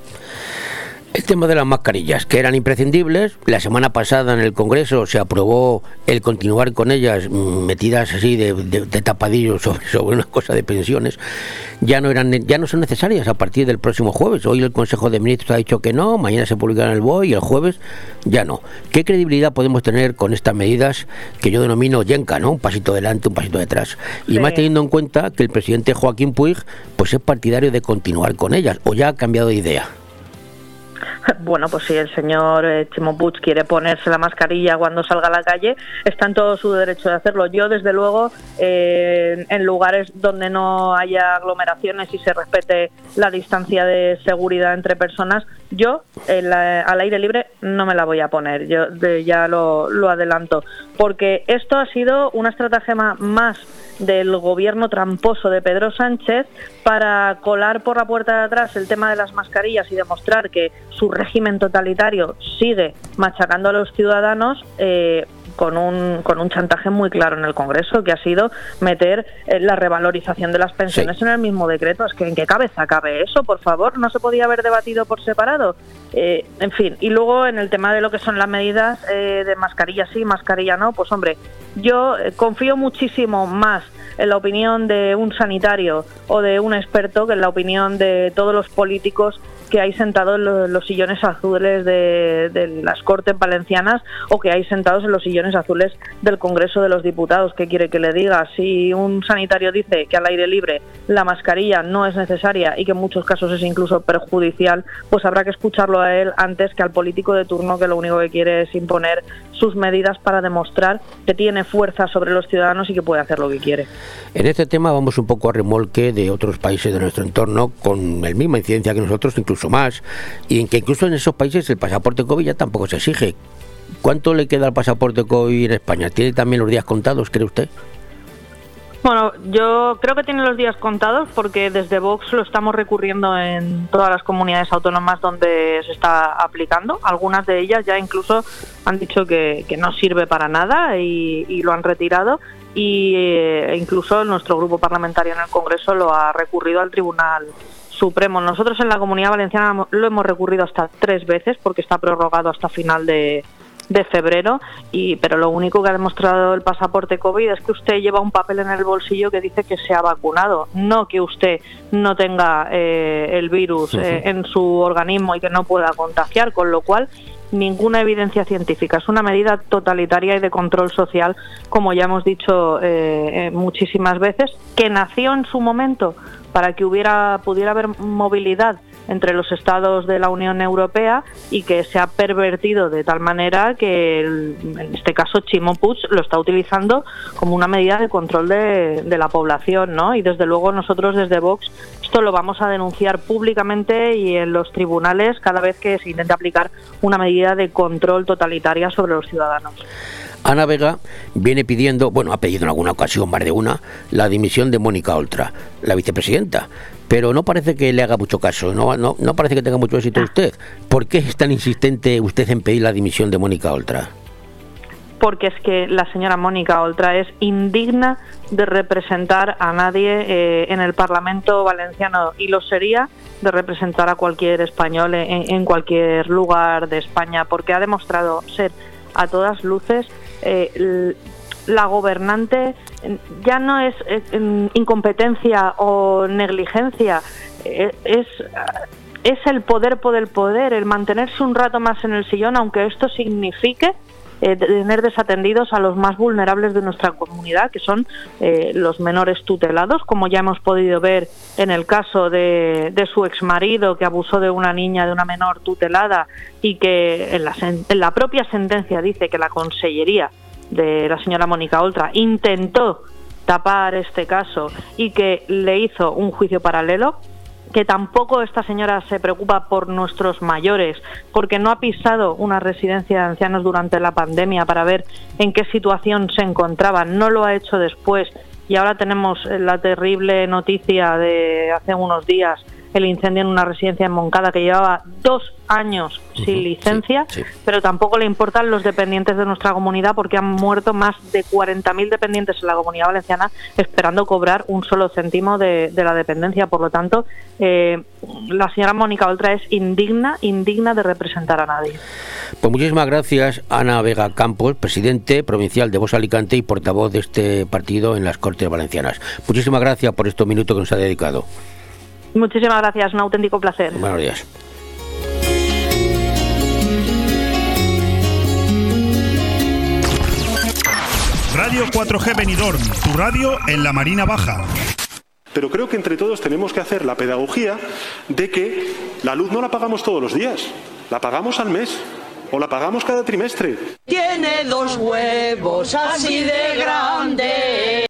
El tema de las mascarillas, que eran imprescindibles. La semana pasada en el Congreso se aprobó el continuar con ellas mm, metidas así de, de- de tapadillo sobre, sobre una cosa de pensiones. Ya no eran, ya no son necesarias a partir del próximo jueves. Hoy el Consejo de Ministros ha dicho que no, mañana se publicará en el BOE y el jueves ya no. ¿Qué credibilidad podemos tener con estas medidas que yo denomino yenca, ¿no? Un pasito adelante, un pasito detrás. Y Sí. más teniendo en cuenta que el presidente Joaquín Puig pues es partidario de continuar con ellas o ya ha cambiado de idea. Bueno, pues si el señor eh, quiere ponerse la mascarilla cuando salga a la calle, está en todo su derecho de hacerlo. Yo, desde luego, eh, en lugares donde no haya aglomeraciones y se respete la distancia de seguridad entre personas, yo al aire libre no me la voy a poner. Yo ya lo, lo adelanto, porque esto ha sido una estratagema más del gobierno tramposo de Pedro Sánchez para colar por la puerta de atrás el tema de las mascarillas y demostrar que su régimen totalitario sigue machacando a los ciudadanos. Eh, con un, con un chantaje muy claro en el Congreso, que ha sido meter eh, la revalorización de las pensiones en el mismo decreto. Es que ¿en qué cabeza cabe eso, por favor? ¿No se podía haber debatido por separado? Eh, en fin, y luego en el tema de lo que son las medidas eh, de mascarilla sí, mascarilla no, pues hombre, yo confío muchísimo más en la opinión de un sanitario o de un experto que en la opinión de todos los políticos que hay sentados en los, sillones azules de, las Cortes Valencianas o que hay sentados en los sillones azules del Congreso de los Diputados. ¿Qué quiere que le diga? Si un sanitario dice que al aire libre la mascarilla no es necesaria y que en muchos casos es incluso perjudicial, pues habrá que escucharlo a él antes que al político de turno que lo único que quiere es imponer sus medidas para demostrar que tiene fuerza sobre los ciudadanos y que puede hacer lo que quiere. En este tema vamos un poco a remolque de otros países de nuestro entorno con la misma incidencia que nosotros, incluso más, y en que incluso en esos países el pasaporte COVID ya tampoco se exige. ¿Cuánto le queda al pasaporte COVID en España? ¿Tiene también los días contados, cree usted? Bueno, yo creo que tiene los días contados porque desde Vox lo estamos recurriendo en todas las comunidades autónomas donde se está aplicando. Algunas de ellas ya incluso han dicho que, no sirve para nada y, lo han retirado. Y eh, incluso nuestro grupo parlamentario en el Congreso lo ha recurrido al Tribunal Supremo. Nosotros en la Comunidad Valenciana lo hemos recurrido hasta tres veces porque está prorrogado hasta final de, de febrero, y, pero lo único que ha demostrado el pasaporte COVID es que usted lleva un papel en el bolsillo que dice que se ha vacunado, no que usted no tenga eh, el virus eh, en su organismo y que no pueda contagiar, con lo cual ninguna evidencia científica. Es una medida totalitaria y de control social, como ya hemos dicho eh, muchísimas veces, que nació en su momento para que hubiera pudiera haber movilidad entre los estados de la Unión Europea y que se ha pervertido de tal manera que en este caso Chimo lo está utilizando como una medida de control de, la población, ¿no? Y desde luego nosotros desde Vox esto lo vamos a denunciar públicamente y en los tribunales cada vez que se intente aplicar una medida de control totalitaria sobre los ciudadanos. Ana Vega viene pidiendo, bueno, ha pedido en alguna ocasión, más de una, la dimisión de Mónica Oltra, la vicepresidenta. Pero no parece que le haga mucho caso, no, no, no parece que tenga mucho éxito usted. ¿Por qué es tan insistente usted en pedir la dimisión de Mónica Oltra? porque es que la señora Mónica Oltra es indigna de representar a nadie eh, en el Parlamento valenciano y lo sería de representar a cualquier español en, cualquier lugar de España, porque ha demostrado ser a todas luces eh, la gobernante ya no es, incompetencia o negligencia, eh, es, es el poder por el poder, el mantenerse un rato más en el sillón, aunque esto signifique eh, tener desatendidos a los más vulnerables de nuestra comunidad, que son eh, los menores tutelados, como ya hemos podido ver en el caso de, de su exmarido que abusó de una niña, de una menor tutelada, y que en la, en la propia sentencia dice que la Consellería de la señora Mónica Oltra intentó tapar este caso y que le hizo un juicio paralelo, que tampoco esta señora se preocupa por nuestros mayores, porque no ha pisado una residencia de ancianos durante la pandemia para ver en qué situación se encontraban, no lo ha hecho después. Y ahora tenemos la terrible noticia de hace unos días el incendio en una residencia en Moncada que llevaba dos años sin licencia, pero tampoco le importan los dependientes de nuestra comunidad porque han muerto más de 40.000 dependientes en la comunidad valenciana esperando cobrar un solo céntimo de, la dependencia. Por lo tanto, eh, la señora Mónica Oltra es indigna, indigna de representar a nadie. Pues muchísimas gracias, Ana Vega Campos, presidente provincial de Voz Alicante y portavoz de este partido en las Cortes Valencianas. Muchísimas gracias por estos minutos que nos ha dedicado. Muchísimas gracias, un auténtico placer. Buenos días. Radio 4G Benidorm, tu radio en la Marina Baja. Pero creo que entre todos tenemos que hacer la pedagogía de que la luz no la pagamos todos los días, la pagamos al mes o la pagamos cada trimestre. Tiene dos huevos así de grandes.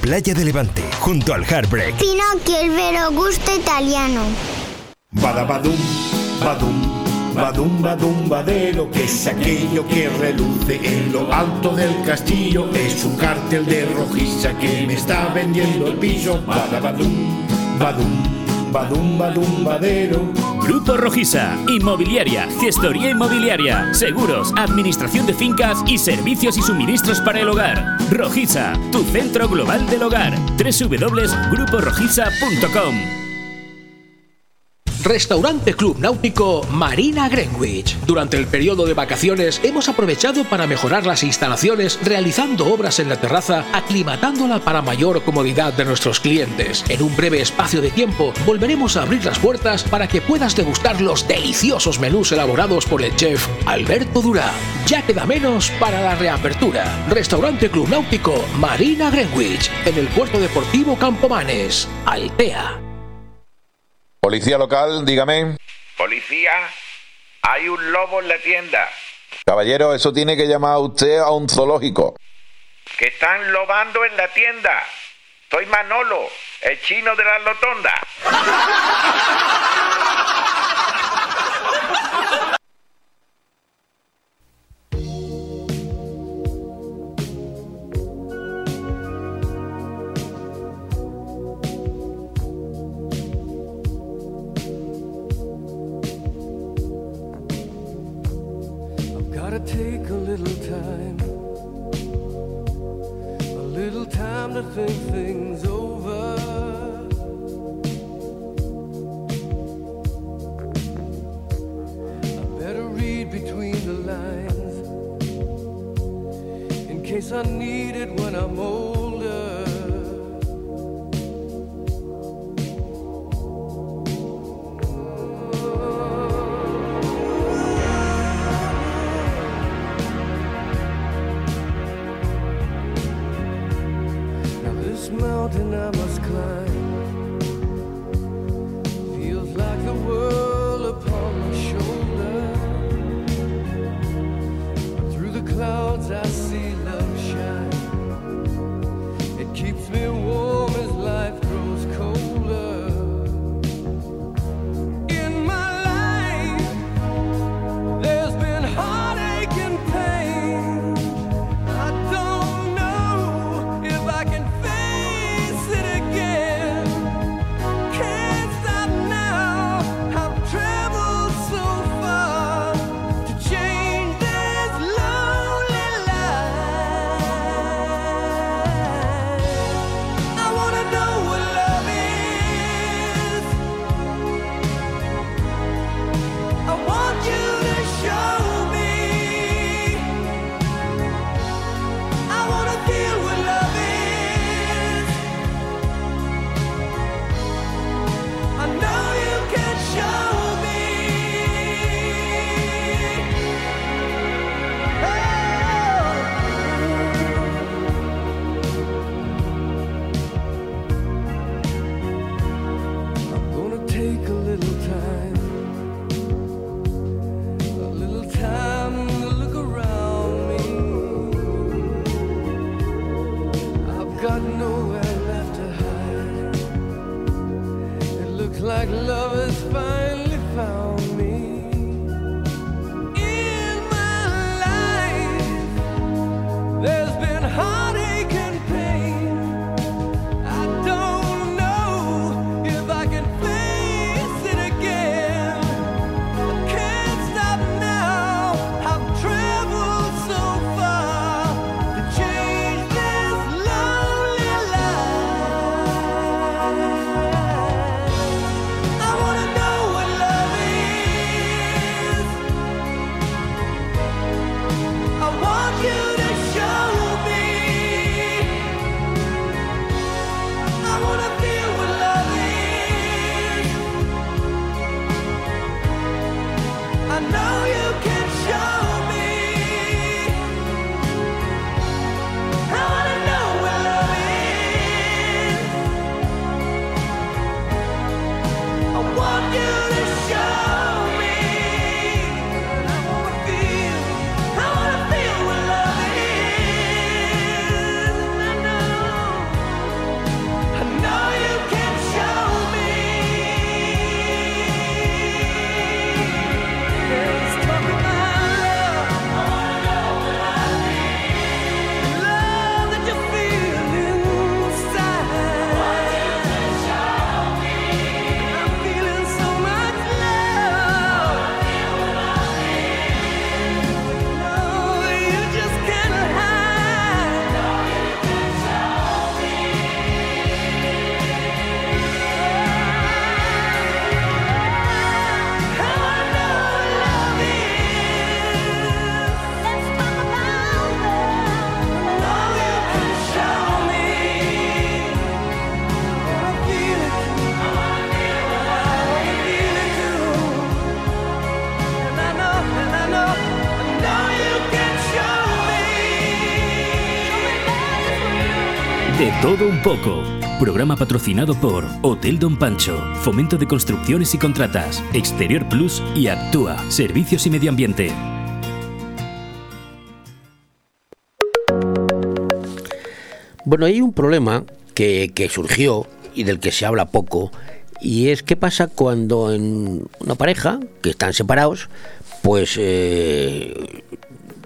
Playa de Levante, junto al Heartbreak. Pinocchio, el vero gusto italiano. Badabadum, badum, badum, badum, badero, que es aquello que reluce en lo alto del castillo. Es un cartel de rojiza que me está vendiendo el piso. Badabadum, badum, badum, badum, badero. Grupo Rojiza, inmobiliaria, gestoría inmobiliaria, seguros, administración de fincas y servicios y suministros para el hogar. Rojiza, tu centro global del hogar. www.gruporojiza.com Restaurante Club Náutico Marina Greenwich. Durante el periodo de vacaciones hemos aprovechado para mejorar las instalaciones realizando obras en la terraza, aclimatándola para mayor comodidad de nuestros clientes. En un breve espacio de tiempo volveremos a abrir las puertas para que puedas degustar los deliciosos menús elaborados por el chef Alberto Durán. Ya queda menos para la reapertura. Restaurante Club Náutico Marina Greenwich en el puerto deportivo Campomanes, Altea. Policía local, dígame. Policía, hay un lobo en la tienda. Caballero, eso tiene que llamar a usted a un zoológico. Que están lobando en la tienda. Soy Manolo, el chino de la lotonda. I better read between the lines in case I need it when I'm older. Poco. Programa patrocinado por Hotel Don Pancho, Fomento de Construcciones y Contratas, Exterior Plus y Actúa, Servicios y Medio Ambiente. Bueno, hay un problema que, que surgió y del que se habla poco, y es qué pasa cuando en una pareja que están separados, pues eh,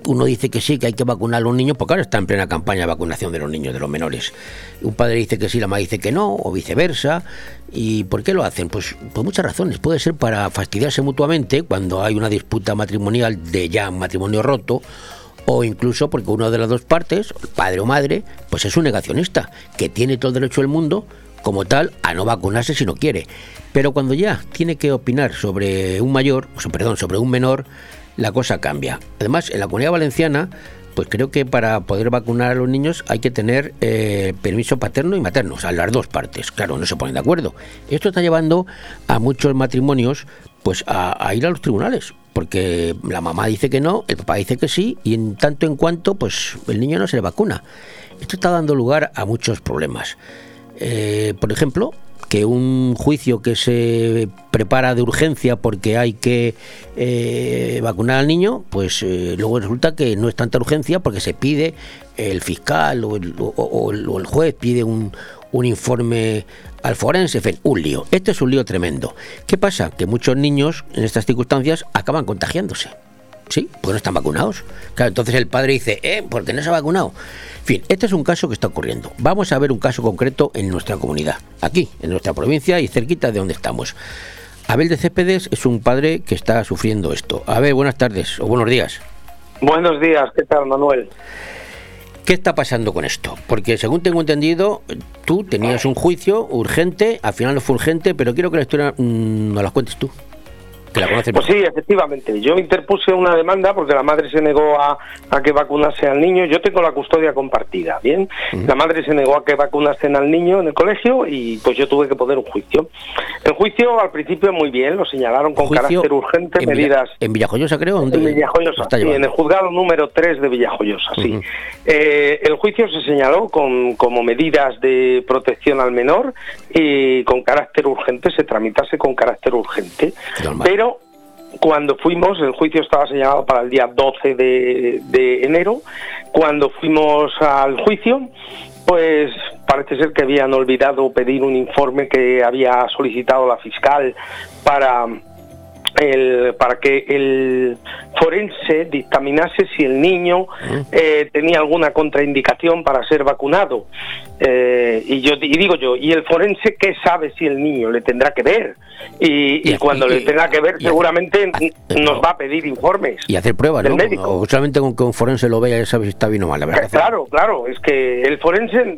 uno dice que sí, que hay que vacunar a los niños, porque ahora está en plena campaña de vacunación de los niños, de los menores. Un padre dice que sí, la madre dice que no, o viceversa. ¿Y por qué lo hacen? Pues por muchas razones. Puede ser para fastidiarse mutuamente cuando hay una disputa matrimonial de ya matrimonio roto, o incluso porque una de las dos partes, padre o madre, pues es un negacionista, que tiene todo el derecho del mundo, como tal, a no vacunarse si no quiere. Pero cuando ya tiene que opinar sobre un mayor, o sea, perdón, sobre un menor, la cosa cambia. Además, en la comunidad valenciana, pues creo que para poder vacunar a los niños hay que tener eh, permiso paterno y materno, o sea, las dos partes. Claro, no se ponen de acuerdo. Esto está llevando a muchos matrimonios pues a, a ir a los tribunales, porque la mamá dice que no, el papá dice que sí, y en tanto en cuanto, pues el niño no se le vacuna. Esto está dando lugar a muchos problemas. Eh, por ejemplo, que un juicio que se prepara de urgencia porque hay que eh, vacunar al niño, pues eh, luego resulta que no es tanta urgencia porque se pide el fiscal o el, o- juez pide un, un informe al forense, un lío. Este es un lío tremendo. ¿Qué pasa? Que muchos niños en estas circunstancias acaban contagiándose. Sí, porque no están vacunados. Claro, entonces el padre dice, eh, ¿por qué no se ha vacunado? En fin, este es un caso que está ocurriendo. Vamos a ver un caso concreto en nuestra comunidad, aquí, en nuestra provincia y cerquita de donde estamos. Abel de Céspedes es un padre que está sufriendo esto. A ver, buenas tardes o buenos días. Buenos días, ¿qué tal, Manuel? ¿Qué está pasando con esto? Porque según tengo entendido, tú tenías un juicio urgente, al final no fue urgente, pero quiero que la historia mm, nos la cuentes tú. Que la conoces Pues sí, efectivamente. Yo interpuse una demanda porque la madre se negó a, a que vacunase al niño. Yo tengo la custodia compartida, ¿bien? La madre se negó a que vacunasen al niño en el colegio y pues yo tuve que poner un juicio. El juicio al principio muy bien, lo señalaron con carácter urgente, en Villa- medidas... En Villajoyosa, creo. ¿dónde En Villajoyosa, sí, en el juzgado número 3 de Villajoyosa, sí. Eh, el juicio se señaló con, como medidas de protección al menor y con carácter urgente, se tramitase con carácter urgente. Pero cuando fuimos, el juicio estaba señalado para el día 12 de, de enero, cuando fuimos al juicio, pues parece ser que habían olvidado pedir un informe que había solicitado la fiscal para el, para que el forense dictaminase si el niño eh, tenía alguna contraindicación para ser vacunado. Eh, y yo y digo yo, ¿y el forense qué sabe si el niño le tendrá que ver? Y, y cuando le tenga que ver, seguramente nos va a pedir informes. Y hacer pruebas, del ¿no? médico. O solamente con que un forense lo vea ya sabe si está bien o mal. La verdad Claro, claro, es que el forense,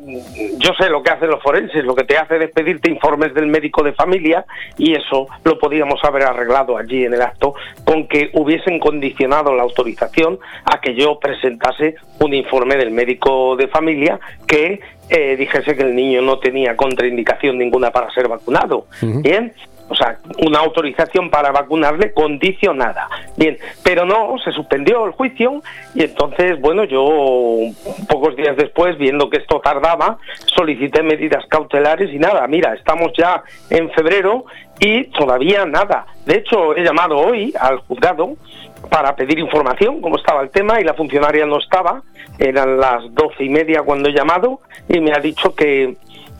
yo sé lo que hacen los forenses, lo que te hace es pedirte informes del médico de familia y eso lo podíamos haber arreglado allí en el acto con que hubiesen condicionado la autorización a que yo presentase un informe del médico de familia que eh, dijese que el niño no tenía contraindicación ninguna para ser vacunado. Bien, o sea, una autorización para vacunarle condicionada. Bien, pero no, se suspendió el juicio y entonces, bueno, yo pocos días después, viendo que esto tardaba, solicité medidas cautelares y nada, mira, estamos ya en febrero y todavía nada. De hecho, he llamado hoy al juzgado para pedir información, cómo estaba el tema, y la funcionaria no estaba, eran las doce y media cuando he llamado, y me ha dicho que,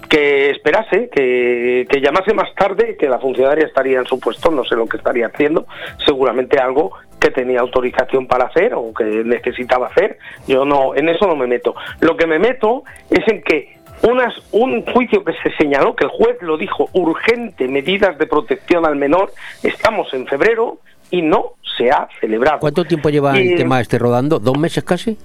que esperase, que, que llamase más tarde, que la funcionaria estaría en su puesto, no sé lo que estaría haciendo, seguramente algo que tenía autorización para hacer o que necesitaba hacer. Yo no, en eso no me meto. Lo que me meto es en que unas, un juicio que se señaló, que el juez lo dijo, urgente, medidas de protección al menor, estamos en febrero y no se ha celebrado. ¿Cuánto tiempo lleva el tema este rodando? ¿Dos meses casi?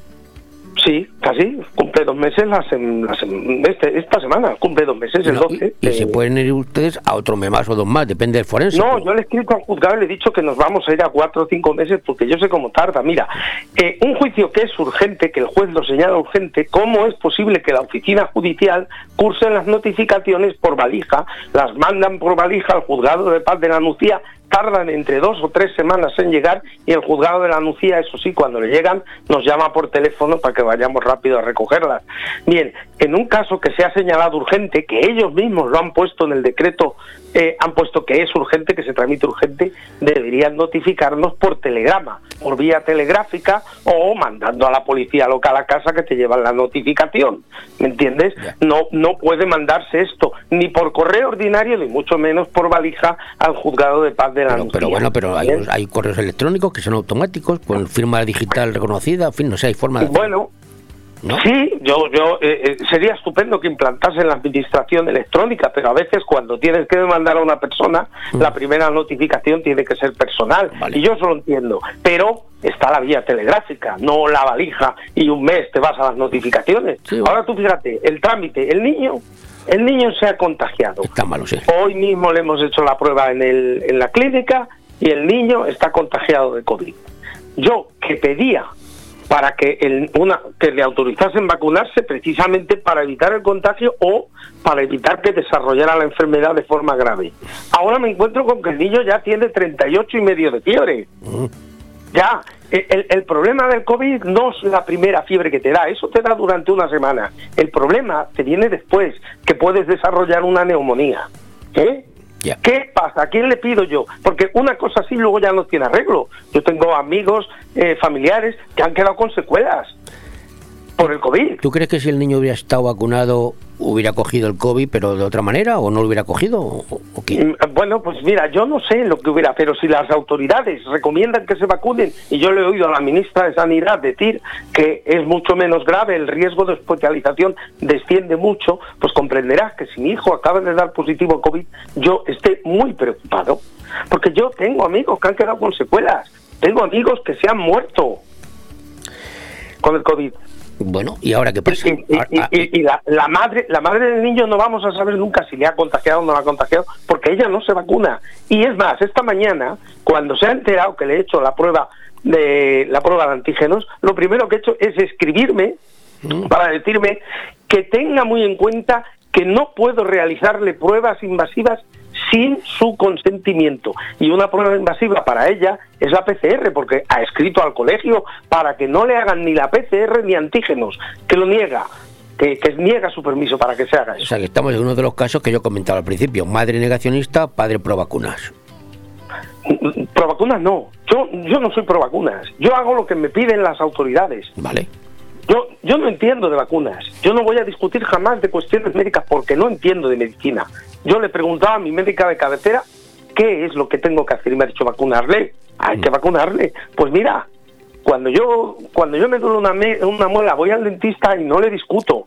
Sí, casi, cumple dos meses la sem- la sem- este- esta semana, cumple dos meses, el No, 12. y eh, se pueden ir ustedes a otro mes más o dos más, depende del forense. No, yo le he escrito al juzgado y le he dicho que nos vamos a ir a cuatro o cinco meses porque yo sé cómo tarda. Mira, eh, un juicio que es urgente, que el juez lo señala urgente, ¿cómo es posible que la oficina judicial curse las notificaciones por valija, las mandan por valija al juzgado de paz de la Nucía tardan entre dos o tres semanas en llegar y el juzgado de la Nucía, eso sí, cuando le llegan, nos llama por teléfono para que vayamos rápido a recogerlas. Bien, en un caso que se ha señalado urgente, que ellos mismos lo han puesto en el decreto, eh, han puesto que es urgente, que se tramite urgente, deberían notificarnos por telegrama, por vía telegráfica o mandando a la policía local a casa que te llevan la notificación. ¿Me entiendes? No, no puede mandarse esto ni por correo ordinario ni mucho menos por valija al juzgado de paz de la Pero, pero bueno, pero hay, hay correos electrónicos que son automáticos, con firma digital reconocida, en fin, no sé, hay forma de... Bueno, sí, yo, yo eh, eh, sería estupendo que implantasen la administración electrónica, pero a veces cuando tienes que demandar a una persona, Mm. la primera notificación tiene que ser personal. Y yo eso lo entiendo, pero está la vía telegráfica, no la valija y un mes te vas a las notificaciones. Ahora tú fíjate, el trámite, el niño, el niño se ha contagiado. Está malo, sí. Hoy mismo le hemos hecho la prueba en, el, en la clínica y el niño está contagiado de COVID. Yo que pedía para que, el, una, que le autorizasen vacunarse precisamente para evitar el contagio o para evitar que desarrollara la enfermedad de forma grave. Ahora me encuentro con que el niño ya tiene 38 y medio de fiebre. Ya, el, el- el problema del COVID no es la primera fiebre que te da, eso te da durante una semana. El problema te viene después, que puedes desarrollar una neumonía. ¿Eh? ¿Qué pasa? ¿A quién le pido yo? Porque una cosa así luego ya no tiene arreglo. Yo tengo amigos, eh, familiares que han quedado con secuelas por el COVID. ¿Tú crees que si el niño hubiera estado vacunado hubiera cogido el COVID, pero de otra manera, o no lo hubiera cogido? ¿O, o qué? Mm, Bueno, pues mira, yo no sé lo que hubiera, pero si las autoridades recomiendan que se vacunen, y yo le he oído a la ministra de Sanidad decir que es mucho menos grave, el riesgo de hospitalización desciende mucho, pues comprenderás que si mi hijo acaba de dar positivo a COVID, yo esté muy preocupado, porque yo tengo amigos que han quedado con secuelas, tengo amigos que se han muerto con el COVID. Bueno, ¿y ahora qué pasa? Y, y- y- y la, la madre la madre del niño no vamos a saber nunca si le ha contagiado o no le ha contagiado porque ella no se vacuna. Y es más esta mañana cuando se ha enterado que le he hecho la prueba de la prueba de antígenos lo primero que he hecho es escribirme para decirme que tenga muy en cuenta que no puedo realizarle pruebas invasivas sin su consentimiento. Y una prueba invasiva para ella es la PCR, porque ha escrito al colegio para que no le hagan ni la PCR ni antígenos, que lo niega, que, que niega su permiso para que se haga O eso. sea, que estamos en uno de los casos que yo comentaba al principio. Madre negacionista, padre pro vacunas. Pro vacunas no, yo, yo no soy pro vacunas, yo hago lo que me piden las autoridades. Vale. Yo, yo no entiendo de vacunas. Yo no voy a discutir jamás de cuestiones médicas porque no entiendo de medicina. Yo le preguntaba a mi médica de cabecera qué es lo que tengo que hacer y me ha dicho vacunarle. Hay que vacunarle. Pues mira, cuando yo cuando yo me duele una, me- una muela voy al dentista y no le discuto.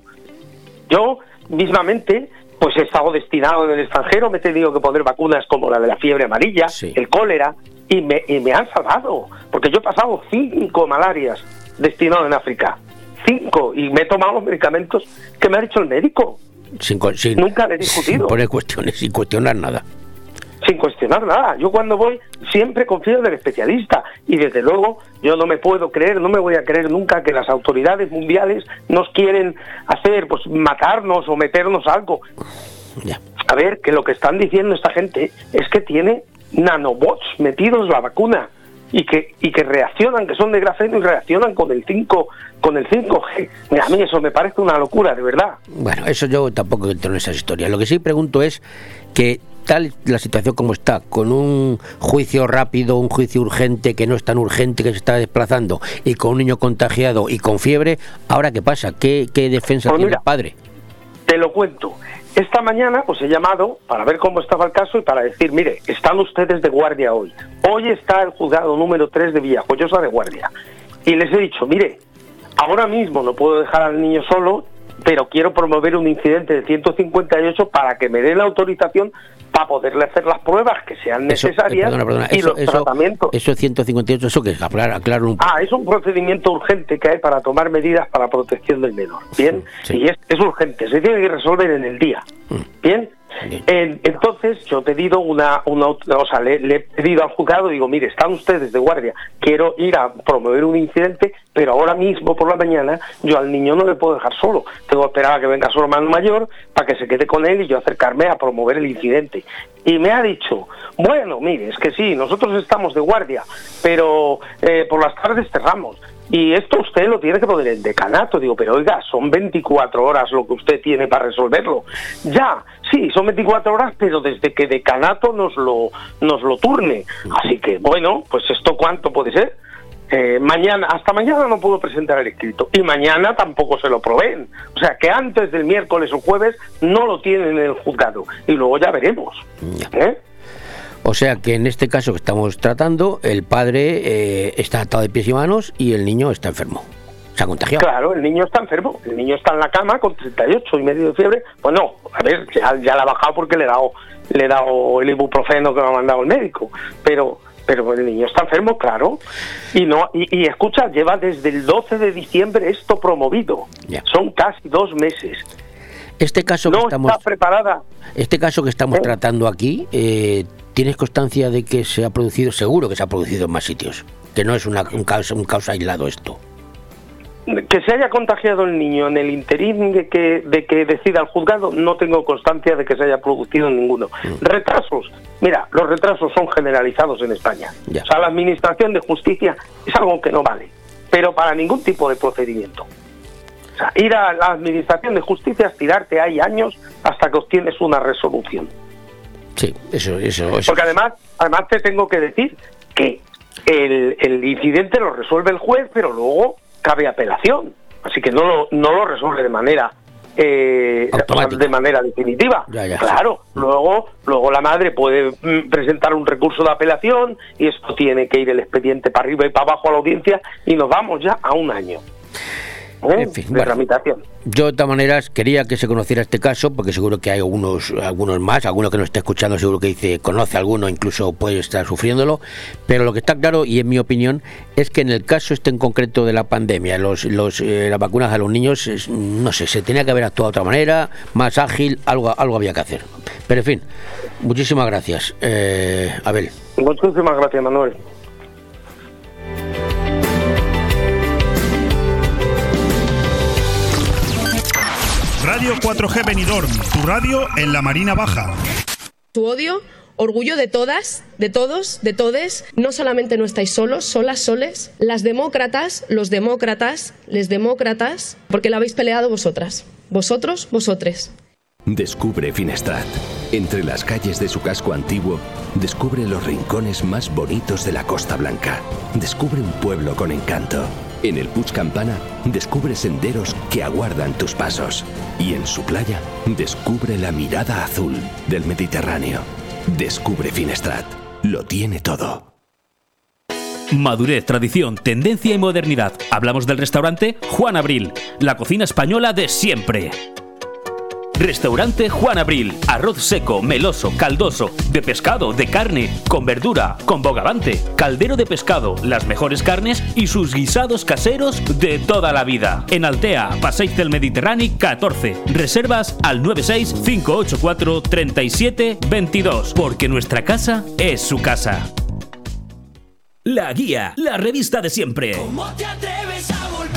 Yo mismamente pues he estado destinado en el extranjero, me he tenido que poner vacunas como la de la fiebre amarilla, el cólera, y me, y me han salvado, porque yo he pasado cinco malarias destinado en África, cinco, y me he tomado los medicamentos que me ha dicho el médico, Sin, sin- Nunca le he discutido. Sin poner cuestiones, sin cuestionar nada. sin cuestionar nada. Yo cuando voy siempre confío en el especialista y desde luego yo no me puedo creer, no me voy a creer nunca que las autoridades mundiales nos quieren hacer, pues matarnos o meternos algo. A ver, que lo que están diciendo esta gente es que tiene nanobots metidos la vacuna y que y que reaccionan, que son de grafeno y reaccionan con el 5 con el 5G. Mira, a mí eso me parece una locura, de verdad. Bueno, eso yo tampoco entro en esas historias. Lo que sí pregunto es que tal la situación como está, con un juicio rápido, un juicio urgente que no es tan urgente que se está desplazando y con un niño contagiado y con fiebre, ¿ahora qué pasa? ¿Qué, qué defensa Pues tiene el padre? Te lo cuento. Esta mañana pues he llamado para ver cómo estaba el caso y para decir, mire, están ustedes de guardia hoy. Hoy está el juzgado número 3 de Villajoyosa de guardia. Y les he dicho, mire, ahora mismo no puedo dejar al niño solo, pero quiero promover un incidente de 158 para que me den la autorización para poderle hacer las pruebas que sean Eso, eh, necesarias perdona, perdona, y eso, los eso, tratamientos. eso es 158, eso que es, aclarar, aclaro un Ah, es un procedimiento urgente que hay para tomar medidas para protección del menor. Bien, y es, es urgente, se tiene que resolver en el día. Bien, En- entonces yo he pedido una, o sea, le he pedido al juzgado, digo, mire, están ustedes de guardia, quiero ir a promover un incidente, pero ahora mismo por la mañana yo al niño no le puedo dejar solo, tengo que esperar a que venga su hermano mayor para que se quede con él y yo acercarme a promover el incidente. Y me ha dicho, bueno, mire, es que sí, nosotros estamos de guardia, pero eh, por las tardes cerramos. Y esto usted lo tiene que poner en decanato. Digo, pero oiga, son 24 horas lo que usted tiene para resolverlo. Ya, sí, son 24 horas, pero desde que decanato nos lo, nos lo turne. Así que, bueno, pues esto cuánto puede ser. Eh, mañana, hasta mañana no puedo presentar el escrito y mañana tampoco se lo proveen. O sea que antes del miércoles o jueves no lo tienen en el juzgado y luego ya veremos. ¿eh? O sea que en este caso que estamos tratando, el padre eh, está atado de pies y manos y el niño está enfermo. Se ha contagiado. Claro, el niño está enfermo, el niño está en la cama con 38 y medio de fiebre. Pues no, a ver, ya, ya la ha bajado porque le he dado, le he dado el ibuprofeno que me ha mandado el médico, pero pero el niño está enfermo, claro. Y no y, y escucha, lleva desde el 12 de diciembre esto promovido. Son casi dos meses. Este caso que estamos, está preparada. este caso que estamos tratando aquí, eh, ¿tienes constancia de que se ha producido? Seguro que se ha producido en más sitios. Que no es una, un, caso, un caso aislado esto. Que se haya contagiado el niño en el interín de que, de que decida el juzgado, no tengo constancia de que se haya producido ninguno. Retrasos. Mira, los retrasos son generalizados en España. O sea, la administración de justicia es algo que no vale, pero para ningún tipo de procedimiento. O sea, ir a la administración de justicia es tirarte ahí años hasta que obtienes una resolución. Sí, eso, eso, eso. Porque además, además te tengo que decir que el, el incidente lo resuelve el juez, pero luego cabe apelación. Así que no lo, no lo resuelve de manera eh, de manera definitiva. Ya, ya, claro, luego luego la madre puede mm, presentar un recurso de apelación y esto tiene que ir el expediente para arriba y para abajo a la audiencia y nos vamos ya a un año. ¿Eh? En fin, de bueno. tramitación. Yo de todas maneras quería que se conociera este caso porque seguro que hay algunos algunos más, alguno que nos está escuchando seguro que dice conoce a alguno, incluso puede estar sufriéndolo, pero lo que está claro y en mi opinión es que en el caso este en concreto de la pandemia, los, los eh, las vacunas a los niños, no sé, se tenía que haber actuado de otra manera, más ágil, algo algo había que hacer. Pero en fin, muchísimas gracias, eh, Abel. Muchísimas gracias, Manuel. Radio 4G Benidorm, tu radio en la Marina Baja. Tu odio, orgullo de todas, de todos, de todes. No solamente no estáis solos, solas, soles. Las demócratas, los demócratas, les demócratas, porque la habéis peleado vosotras. Vosotros, vosotres. Descubre Finestrat. Entre las calles de su casco antiguo, descubre los rincones más bonitos de la Costa Blanca. Descubre un pueblo con encanto. En el Puig Campana, descubre senderos que aguardan tus pasos. Y en su playa, descubre la mirada azul del Mediterráneo. Descubre Finestrat. Lo tiene todo. Madurez, tradición, tendencia y modernidad. Hablamos del restaurante Juan Abril, la cocina española de siempre. Restaurante Juan Abril. Arroz seco, meloso, caldoso, de pescado, de carne, con verdura, con bogavante, caldero de pescado, las mejores carnes y sus guisados caseros de toda la vida. En Altea, Passeig del Mediterráneo 14. Reservas al 96 584 37 22. Porque nuestra casa es su casa. La Guía, la revista de siempre.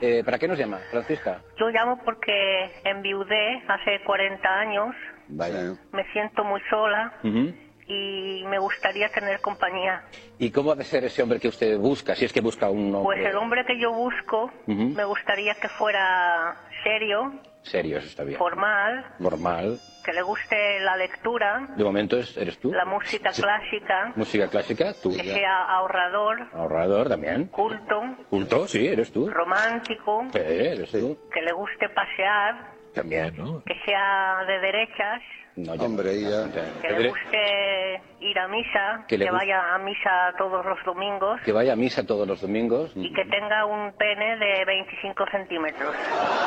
Eh, ¿Para qué nos llama, Francisca? Yo llamo porque enviudé hace 40 años, Vaya. me siento muy sola Ujú. y me gustaría tener compañía. ¿Y cómo ha de ser ese hombre que usted busca, si es que busca un hombre Pues el hombre que yo busco, Ujú. me gustaría que fuera serio, serio? Eso está bien. formal, Normal. Que le guste la lectura, De momento es- eres tú. la música clásica, Música clásica, tú. que sea ahorrador, Ahorrador también. culto, Culto, sí, eres tú. romántico, Sí, eres tú. que le guste pasear, También, ¿no? que sea de derechas, No, Hombre, ya. que le guste ir a misa, Que que, vaya a misa todos los domingos Que vaya a misa todos los domingos. y que tenga un pene de 25 centímetros.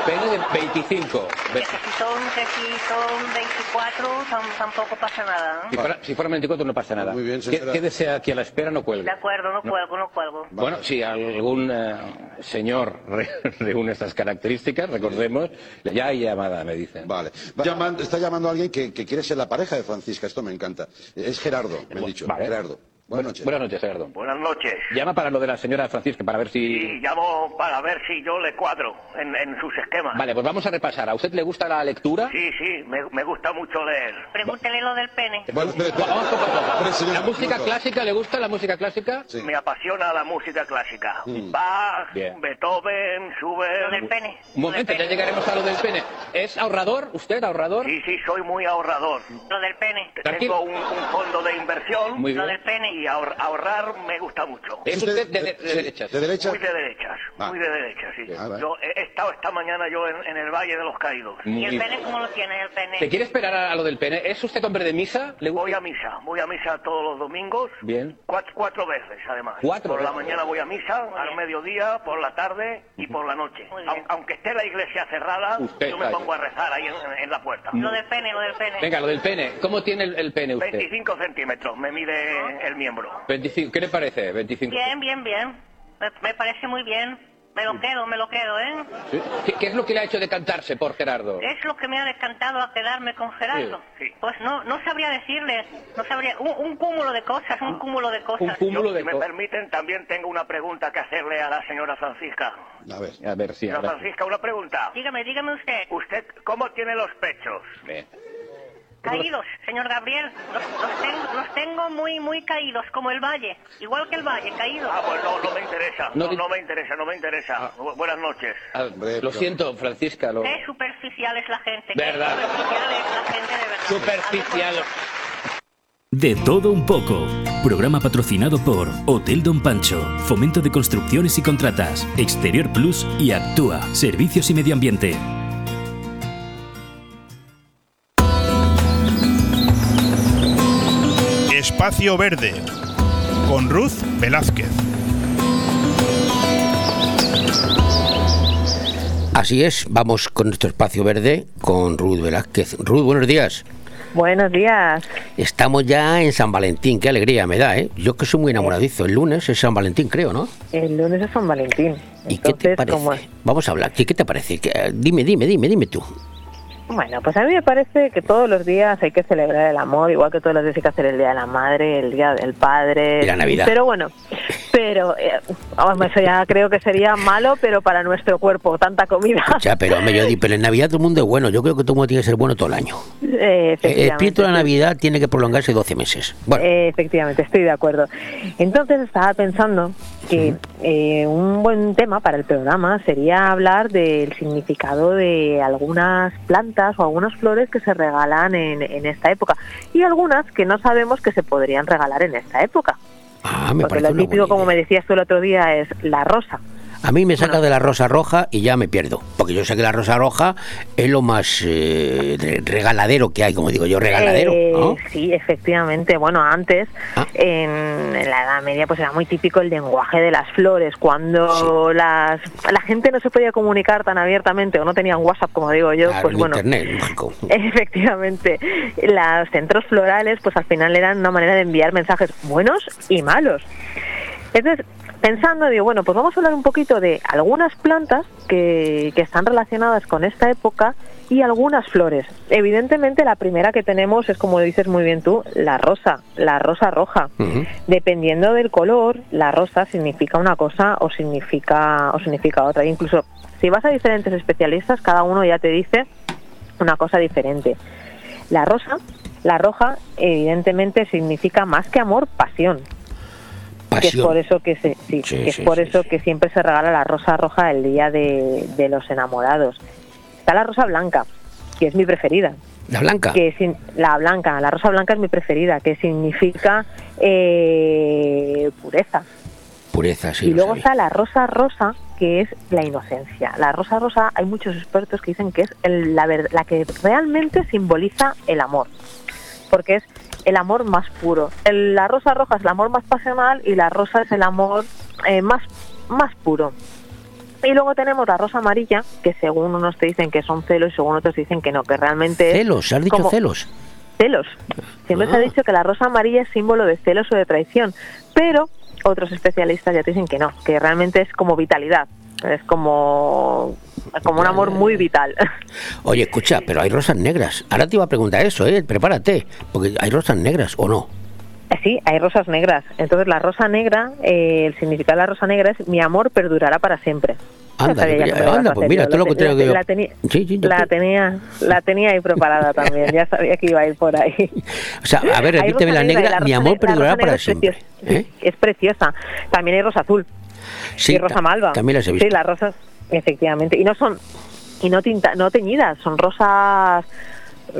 Pene de 25. Ve- Que si son, que si son 24 tam- tampoco pasa nada. Si ¿no? fuera, si fuera 24 no pasa nada. ¿Qué, señora. qué desea que a la espera no De cuelgue? acuerdo, no cuelgo, no cuelgo. Bueno, si algún eh, señor re- reúne estas características, recordemos, ya hay llamada, me dicen. Vale. Va está llamando a alguien que, que quiere ser la pareja de Francisca, esto me encanta. Es Gerardo, me han dicho. Vale. Gerardo. Buenas noches. Buenas noches, Gerardo. Buenas noches. Llama para lo de la señora Francisca, para ver si... Y llamo para ver si yo le cuadro en, en sus esquemas. Vale, pues vamos a repasar. ¿A usted le gusta la lectura? Sí, sí, me, me gusta mucho leer. Pregúntele lo del pene. Vamos poco a poco. ¿La música clásica le gusta la música clásica? Me apasiona la música clásica. Mm. Bach, Bien. Beethoven, Schubert. Lo del pene. Un momento, ya llegaremos a lo del pene. ¿Es ahorrador? ¿Usted ahorrador? Sí, sí, soy muy ahorrador. Lo del pene. Tengo un, un fondo de inversión. Muy bien. Lo del pene. Y ahor- ahorrar me gusta mucho. ¿Es usted de, de- de derechas? ¿De derechas? Muy de derechas, Ah. muy de derechas, sí. Ah, vale. Yo he estado esta mañana yo en, en el Valle de los Caídos. Muy ¿Y el pene cómo lo tiene el pene? ¿Te quiere esperar a lo del pene? ¿Es usted hombre de misa? ¿Le Voy a misa, voy a misa todos los domingos, Bien. cuatro, cuatro veces además. Cuatro por la mañana voy a misa, al mediodía, por la tarde y por la noche. Aun- aunque esté la iglesia cerrada, Usted yo me pongo a rezar ahí en, en la puerta. Lo del pene, lo del pene. Venga, lo del pene. ¿Cómo tiene el, el pene usted? 25 centímetros me mide el miembro. 25. ¿Qué le parece? 25. Bien, bien, bien. Me, me parece muy bien. Me lo quedo, me lo quedo, ¿eh? ¿Sí? ¿Qué, qué es lo que le ha hecho decantarse por Gerardo? Es lo que me ha decantado a quedarme con Gerardo. Pues no, no sabría decirle, no sabría, un, un cúmulo de cosas, un cúmulo de cosas. Yo, si me permiten, también tengo una pregunta que hacerle a la señora Francisca. A ver, a ver, sí. Señora sí. Francisca, una pregunta. Dígame, dígame usted. ¿Usted cómo tiene los pechos? Caídos, señor Gabriel. Los, los tengo, los tengo muy, muy caídos, como el valle. Igual que el valle, caídos. Ah, pues no, no me interesa. No No, me interesa, no me interesa. Bu- Buenas noches. Ah, lo siento, Francisca. Lo... Qué superficial es la gente. qué ¿Verdad? superficial es la gente de verdad. Superficial. De todo un poco. Programa patrocinado por Hotel Don Pancho, Fomento de Construcciones y Contratas, Exterior Plus y Actúa, Servicios y Medio Ambiente. Espacio Verde con Ruth Velázquez. Así es, vamos con nuestro espacio verde con Ruth Velázquez. Ruth, buenos días. Buenos días. Estamos ya en San Valentín, qué alegría me da, ¿eh? Yo que soy muy enamoradizo. El lunes es San Valentín, creo, ¿no? El lunes es San Valentín. ¿Y qué te parece? Vamos a hablar. ¿Qué, qué te parece? ¿Qué- dime, dime, dime, dime tú. Bueno, pues a mí me parece que todos los días hay que celebrar el amor, igual que todos los días hay que hacer el Día de la Madre, el Día del Padre. Y la Navidad. Pero bueno, pero eh, vamos, eso ya creo que sería malo, pero para nuestro cuerpo, tanta comida. Ya, pero, hombre, yo di- pero en Navidad todo el mundo es bueno. Yo creo que todo el mundo tiene que ser bueno todo el año. Eh, El espíritu de la Navidad tiene que prolongarse 12 meses. Bueno, Eh, efectivamente, estoy de acuerdo. Entonces estaba pensando que eh, un buen tema para el programa sería hablar del significado de algunas plantas o algunas flores que se regalan en, en esta época y algunas que no sabemos que se podrían regalar en esta época. ah, me Porque lo típico, como me decías tú el otro día, es la rosa. A mí me saca de la rosa roja y ya me pierdo. Porque yo sé que la rosa roja es lo más eh, re- regaladero que hay, como digo yo, regaladero. Eh, ¿no? Sí, efectivamente. Bueno, antes, en, en la Edad Media, pues era muy típico el lenguaje de las flores. Cuando las, la gente no se podía comunicar tan abiertamente o no tenían WhatsApp, como digo yo, Claro, pues bueno. internet. Efectivamente, los centros florales, pues al final eran una manera de enviar mensajes buenos y malos. Entonces, pensando, digo, bueno, pues vamos a hablar un poquito de algunas plantas que, que están relacionadas con esta época y algunas flores. Evidentemente, la primera que tenemos es, como dices muy bien tú, la rosa, la rosa roja. Dependiendo del color, la rosa significa una cosa o significa, o significa otra. Incluso si vas a diferentes especialistas, cada uno ya te dice una cosa diferente. La rosa, la roja, evidentemente significa más que amor, pasión. Que es por eso que se, sí, Sí, que es sí, por eso que siempre se regala la rosa roja el día de, de los enamorados. Está la rosa blanca, que es mi preferida. La blanca. Que sin- la blanca, la rosa blanca es mi preferida, que significa eh, pureza. Pureza, sí. y luego está la rosa rosa, que es la inocencia. La rosa rosa, hay muchos expertos que dicen que es el- la, la que realmente simboliza el amor, porque es el amor más puro. El- la rosa roja es el amor más pasional y la rosa es el amor eh, más, más puro. Y luego tenemos la rosa amarilla, que según unos te dicen que son celos y según otros dicen que no, que realmente Celos, has dicho como- celos. celos. Siempre se ha Ah. dicho que la rosa amarilla es símbolo de celos o de traición, pero otros especialistas ya te dicen que no, que realmente es como vitalidad, es como, como un amor muy vital. Oye, escucha, pero hay rosas negras. Ahora te iba a preguntar eso, ¿eh? Prepárate, porque hay rosas negras o no. Sí, hay rosas negras. Entonces la rosa negra, eh, el significado de la rosa negra es mi amor perdurará para siempre. Anda, que me ibas anda, pues mira, todo lo contrario que yo. la tenía, Sí, la te- tenía, la tenía ahí preparada también. Ya sabía que iba a ir por ahí. O sea, a ver, repíteme la negra la mi amor perdurará para es siempre. ¿eh? Es preciosa. También hay rosa azul. Sí, y rosa malva. también las he visto. Sí, las rosas, efectivamente. Y no son y no tinta, no teñidas, son rosas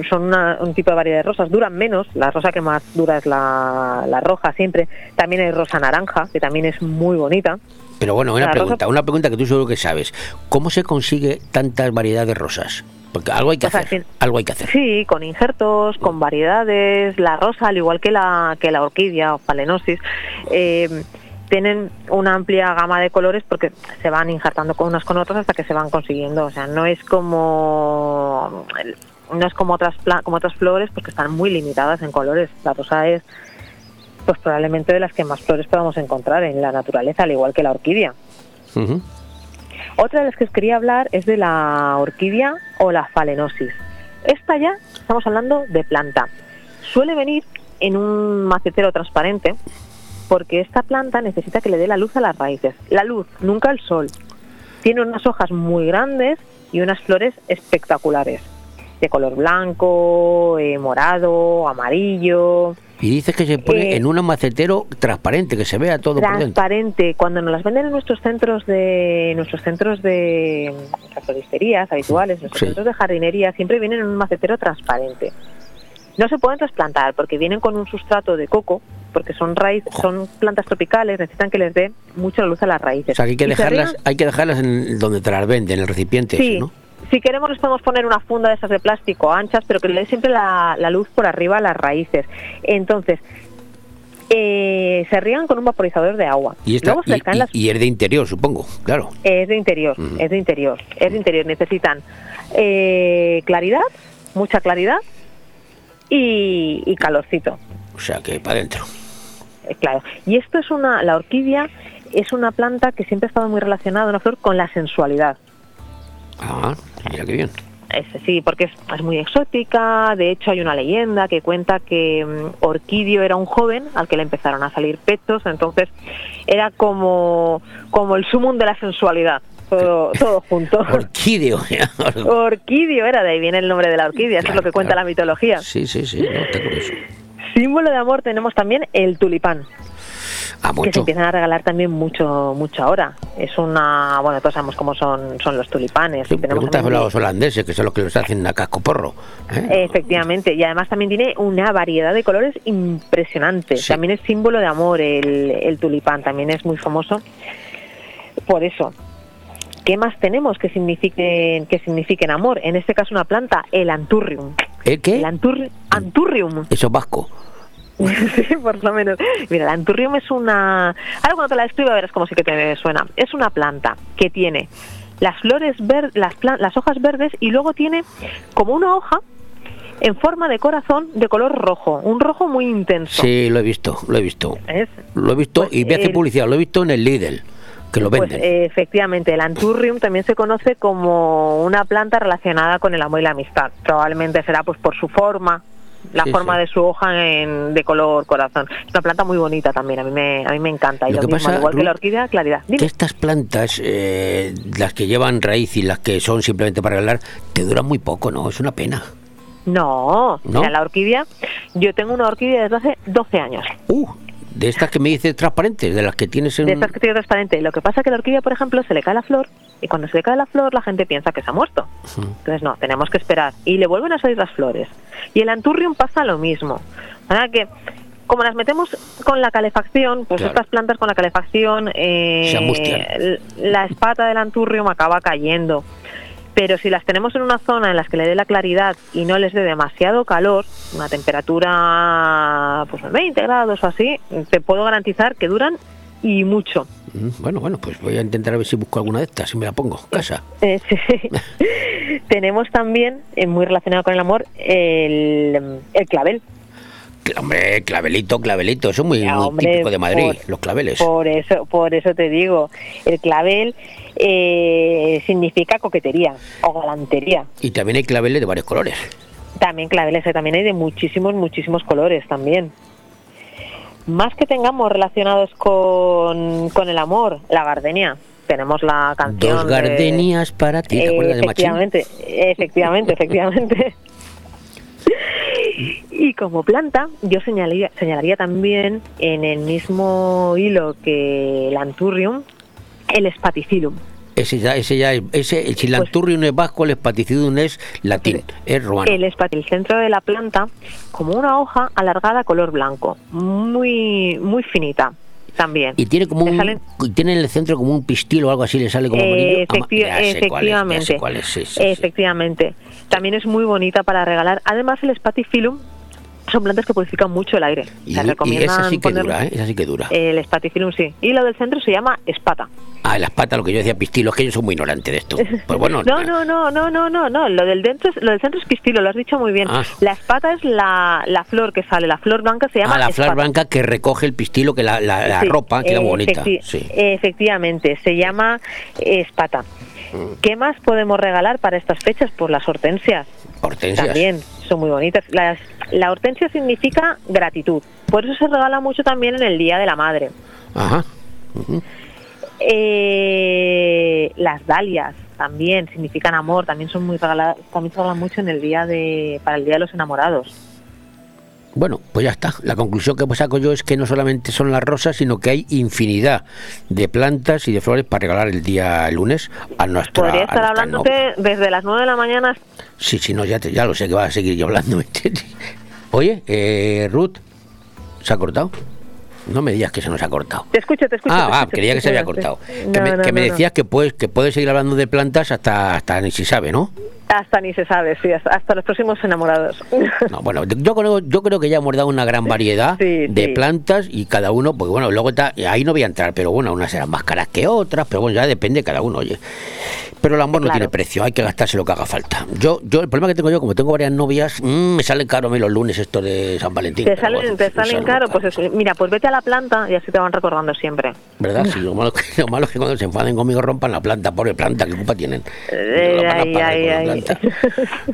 son una- un tipo de variedad de rosas, duran menos, la rosa que más dura es la, la roja siempre, también hay rosa naranja, que también es muy bonita, Pero bueno, una La rosa- pregunta, una pregunta que tú seguro que sabes. ¿Cómo se consigue tanta variedad de rosas? Porque algo hay que hacer. Algo hay que hacer. Sí, con injertos, con variedades. La rosa, al igual que la, que la orquídea o phalaenopsis, eh, tienen una amplia gama de colores porque se van injertando con unas con otras hasta que se van consiguiendo. O sea, no es como no es como otras como otras flores porque están muy limitadas en colores. La rosa es pues probablemente de las que más flores podamos encontrar en la naturaleza, al igual que la orquídea. Otra de las que os quería hablar es de la orquídea o la phalaenopsis. Esta ya estamos hablando de planta. Suele venir en un macetero transparente porque esta planta necesita que le dé la luz a las raíces. La luz, nunca el sol. Tiene unas hojas muy grandes y unas flores espectaculares, de color blanco, eh, morado, amarillo. Y dices que se pone Eh, en un macetero transparente, que se vea todo por dentro. transparente cuando nos las venden en nuestros centros de nuestros centros de floristerías habituales nuestros Sí. centros de jardinería siempre vienen en un macetero transparente no se pueden trasplantar porque vienen con un sustrato de coco porque son raíz son plantas tropicales necesitan que les dé mucha luz a las raíces O sea, que hay que Y dejarlas, hay que dejarlas en donde te las venden, en el recipiente, sí ese, ¿no? si queremos les podemos poner una funda de esas de plástico anchas pero que le dé siempre la, la luz por arriba a las raíces entonces eh, se riegan con un vaporizador de agua Y, esta, Luego se y, caen y- las y es de interior, supongo, claro. Es de interior, Ujú. es de interior, es de interior. Necesitan eh, claridad, mucha claridad y, y calorcito, O sea, que para adentro. Eh, claro. Y esto es una, la orquídea es una planta que siempre ha estado muy relacionada, una flor, con la sensualidad. Ah, mira qué bien. Es- sí, porque es, es muy exótica. De hecho, hay una leyenda que cuenta que Orquidio era un joven al que le empezaron a salir pechos, entonces era como, como el sumum de la sensualidad, todo, todo junto. Orquídeo. Orquidio era, de ahí viene el nombre de la orquídea, eso es lo que cuenta la mitología. sí, sí, sí, no, está curioso. Símbolo de amor tenemos también el tulipán, Ah, que se empiezan a regalar también mucho mucho ahora. Es una, bueno, todos sabemos cómo son son los tulipanes. Sí, Tenemos preguntas a también- los holandeses, que son los que los hacen a casco porro. ¿eh? Efectivamente, y además también tiene una variedad de colores impresionante. Sí. También es símbolo de amor el, el tulipán, también es muy famoso por eso. ¿Qué más tenemos que signifiquen, que signifiquen amor? En este caso una planta, el anturrium. ¿El qué? El anturri- anturrium. Eso es vasco. sí, por lo menos. Mira, el anturrium es una... Ahora cuando te la describo verás cómo sí que te suena. Es una planta que tiene las flores ver las, plan- las hojas verdes y luego tiene como una hoja en forma de corazón de color rojo, un rojo muy intenso. Sí, lo he visto, lo he visto. ¿Es? Lo he visto y me hace el- publicidad, lo he visto en el Lidl, que lo Pues, venden. eh, efectivamente, el anturrium también se conoce como una planta relacionada con el amor y la amistad. Probablemente será pues por su forma, la Sí, forma sí. de su hoja en- de color corazón. Es una planta muy bonita también, a mí me, a mí me encanta. Y Lo lo, que mismo, pasa, al igual que la orquídea, claridad. Dime. que estas plantas, eh, las que llevan raíz y las que son simplemente para regalar, te duran muy poco, ¿no? Es una pena. No, ¿No? mira, la orquídea, yo tengo una orquídea desde hace 12 años. De estas que me dices transparentes, de las que tienes en... De estas que tiene transparente. Lo que pasa es que la orquídea, por ejemplo, se le cae la flor y cuando se le cae la flor la gente piensa que se ha muerto. Entonces no, tenemos que esperar. Y le vuelven a salir las flores. Y el anturrium pasa lo mismo. Sea que, como las metemos con la calefacción, pues Claro. estas plantas con la calefacción, eh, la espata del anturrium acaba cayendo. Pero si las tenemos en una zona en la que le dé la claridad y no les dé demasiado calor, una temperatura pues 20 grados o así, te puedo garantizar que duran y mucho. Mm, Bueno, bueno, pues voy a intentar a ver si busco alguna de estas y me la pongo casa. Eh, sí. Tenemos también, eh, muy relacionado con el amor, el, el clavel. Hombre, clavelito, clavelito, eso es muy, Ya, muy hombre, típico de Madrid, por- los claveles. Por eso, por eso te digo, el clavel eh, significa coquetería o galantería. Y también hay claveles de varios colores. También claveles, eh, también hay de muchísimos, muchísimos colores también. Más que tengamos relacionados con, con el amor, la gardenia. Tenemos la canción. Dos de- gardenias para ti, ¿te acuerdas de Machín? efectivamente, efectivamente, efectivamente. Y como planta, yo señalaría, señalaría también en el mismo hilo que el anturrium, el spaticillum. Ese ya, ese ya, es- ese, el chilanturrium es vasco, el espaticidum es latín, es romano. El el centro de la planta, como una hoja alargada color blanco, muy muy finita también. Y tiene como un, salen- tiene en el centro como un pistil o algo así, le sale como. Eh, efecti- es, efectivamente, cuál es, sí, sí, sí. efectivamente. También es muy bonita para regalar. Además, el spaticillum son plantas que purifican mucho el aire. Y, Se y esa sí que poner- dura, ¿eh? Esa sí que dura. El spaticillum sí. Y lo del centro se llama espata. Ah, las patas, lo que yo decía pistilo, es que yo soy muy ignorante de esto. Pues bueno, No, no, no, no, no, no, no. Lo del dentro, es- lo del centro es pistilo, lo has dicho muy bien. Ah. La espata es la, la flor que sale, la flor blanca se llama ah, la flor espata. blanca que recoge el pistilo, que la, la, la Sí, ropa queda muy bonita. efecti- Sí. Efectivamente, se llama espata. Mm. ¿Qué más podemos regalar para estas fechas? Pues las hortensias. Hortensias. También son muy bonitas. Las, la hortensia significa gratitud. Por eso se regala mucho también en el Día de la Madre. Ajá. Eh, las dalias también significan amor. También son muy regaladas. También se regalan mucho en el día de para el Día de los Enamorados. Bueno, pues ya está. La conclusión que saco yo es que no solamente son las rosas, sino que hay infinidad de plantas y de flores para regalar el día lunes a nuestra. Podría estar hablándote desde las 9 de la mañana. Sí, sí, no, ya, te- ya lo sé que va a seguir yo hablando. Oye, eh, Ruth, ¿se ha cortado? No me digas que se nos ha cortado. Te escucho, te escucho. Ah, te ah, creía que se había cortado. No, que me, no, que me decías que puedes, que puedes seguir hablando de plantas hasta, hasta ni si sabe, ¿no? Hasta ni se sabe, sí, hasta, hasta los próximos enamorados. No, bueno, yo creo, yo creo que ya hemos dado una gran variedad Sí, de sí. plantas y cada uno, porque bueno, luego está, ahí no voy a entrar, pero bueno, unas serán más caras que otras, pero bueno, ya depende de cada uno, oye. Pero el amor no tiene precio, hay que gastarse lo que haga falta. Yo, yo el problema que tengo yo, como tengo varias novias, mm, me salen caro a mí los lunes esto de San Valentín. Te salen, te salen salen caro, pues eso. mira, pues vete a la planta y así te van recordando siempre. ¿Verdad? Sí, lo malo, que- lo malo es que cuando se enfaden conmigo rompan la planta, pobre planta, ¿qué culpa tienen? Eh, ay, ay, ay. Planta.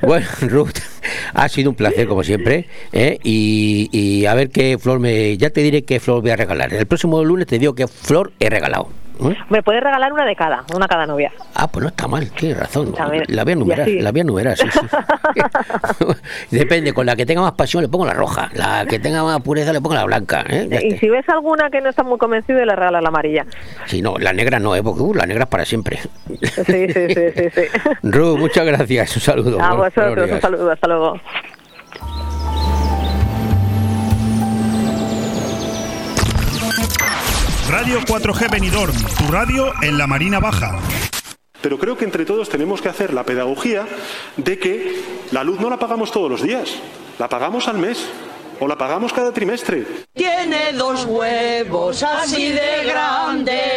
Bueno, Ruth, ha sido un placer como siempre. ¿eh? Y, y a ver qué flor me. Ya te diré qué flor voy a regalar. El próximo lunes te digo qué flor he regalado. ¿Eh? Me puedes regalar una de cada, una cada novia. Ah, pues no está mal, tienes razón. También. La voy a así. la voy a enumerar, sí, sí. Depende, con la que tenga más pasión le pongo la roja, la que tenga más pureza le pongo la blanca. ¿eh? Y si ves alguna que no está muy convencida, le regalas la amarilla. Si no, la negra no, ¿eh? porque uh, la negra es para siempre. Sí, sí, sí, sí. sí. Ruth, muchas gracias, un saludo. A vosotros, un saludo, hasta luego. Radio 4G Benidorm, tu radio en la Marina Baja. Pero creo que entre todos tenemos que hacer la pedagogía de que la luz no la pagamos todos los días, la pagamos al mes o la pagamos cada trimestre. Tiene dos huevos así de grandes.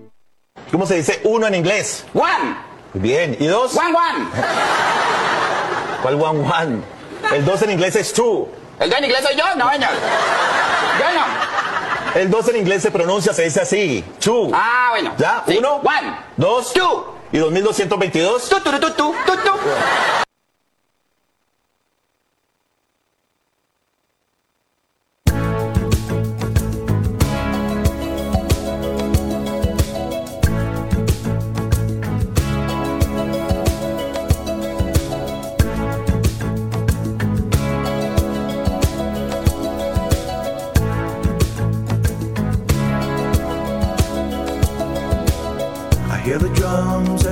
¿Cómo se dice uno en inglés? One. Bien. ¿Y dos? One, one. ¿Cuál one, one? El dos en inglés es two. ¿El dos en inglés soy yo? No, señor. Yo no. El dos en inglés se pronuncia, se dice así. Two. Ah, bueno. ¿Ya? Sí. Uno. One. Dos. Two. ¿Y 2222? Tu, tu, tu, tu, tu, tu,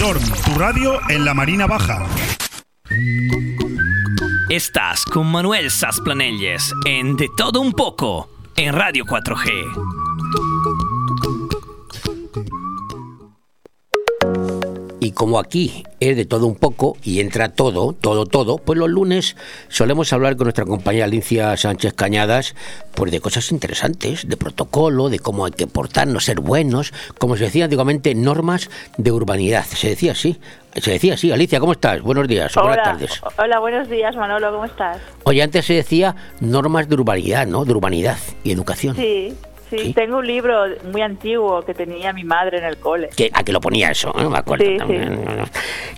Tu radio en la Marina Baja. Estás con Manuel Sasplanelles en De Todo Un Poco en Radio 4G. Como aquí es de todo un poco y entra todo, todo, todo, pues los lunes solemos hablar con nuestra compañera Alicia Sánchez Cañadas pues de cosas interesantes, de protocolo, de cómo hay que portarnos, ser buenos, como se decía antiguamente, normas de urbanidad. Se decía así, se decía así. Alicia, ¿cómo estás? Buenos días, o buenas Hola, tardes. hola, buenos días Manolo, ¿cómo estás? Oye, antes se decía normas de urbanidad, ¿no? De urbanidad y educación. Sí, sí, tengo un libro muy antiguo que tenía mi madre en el cole. A que lo ponía eso, ¿no? me acuerdo. Sí, también.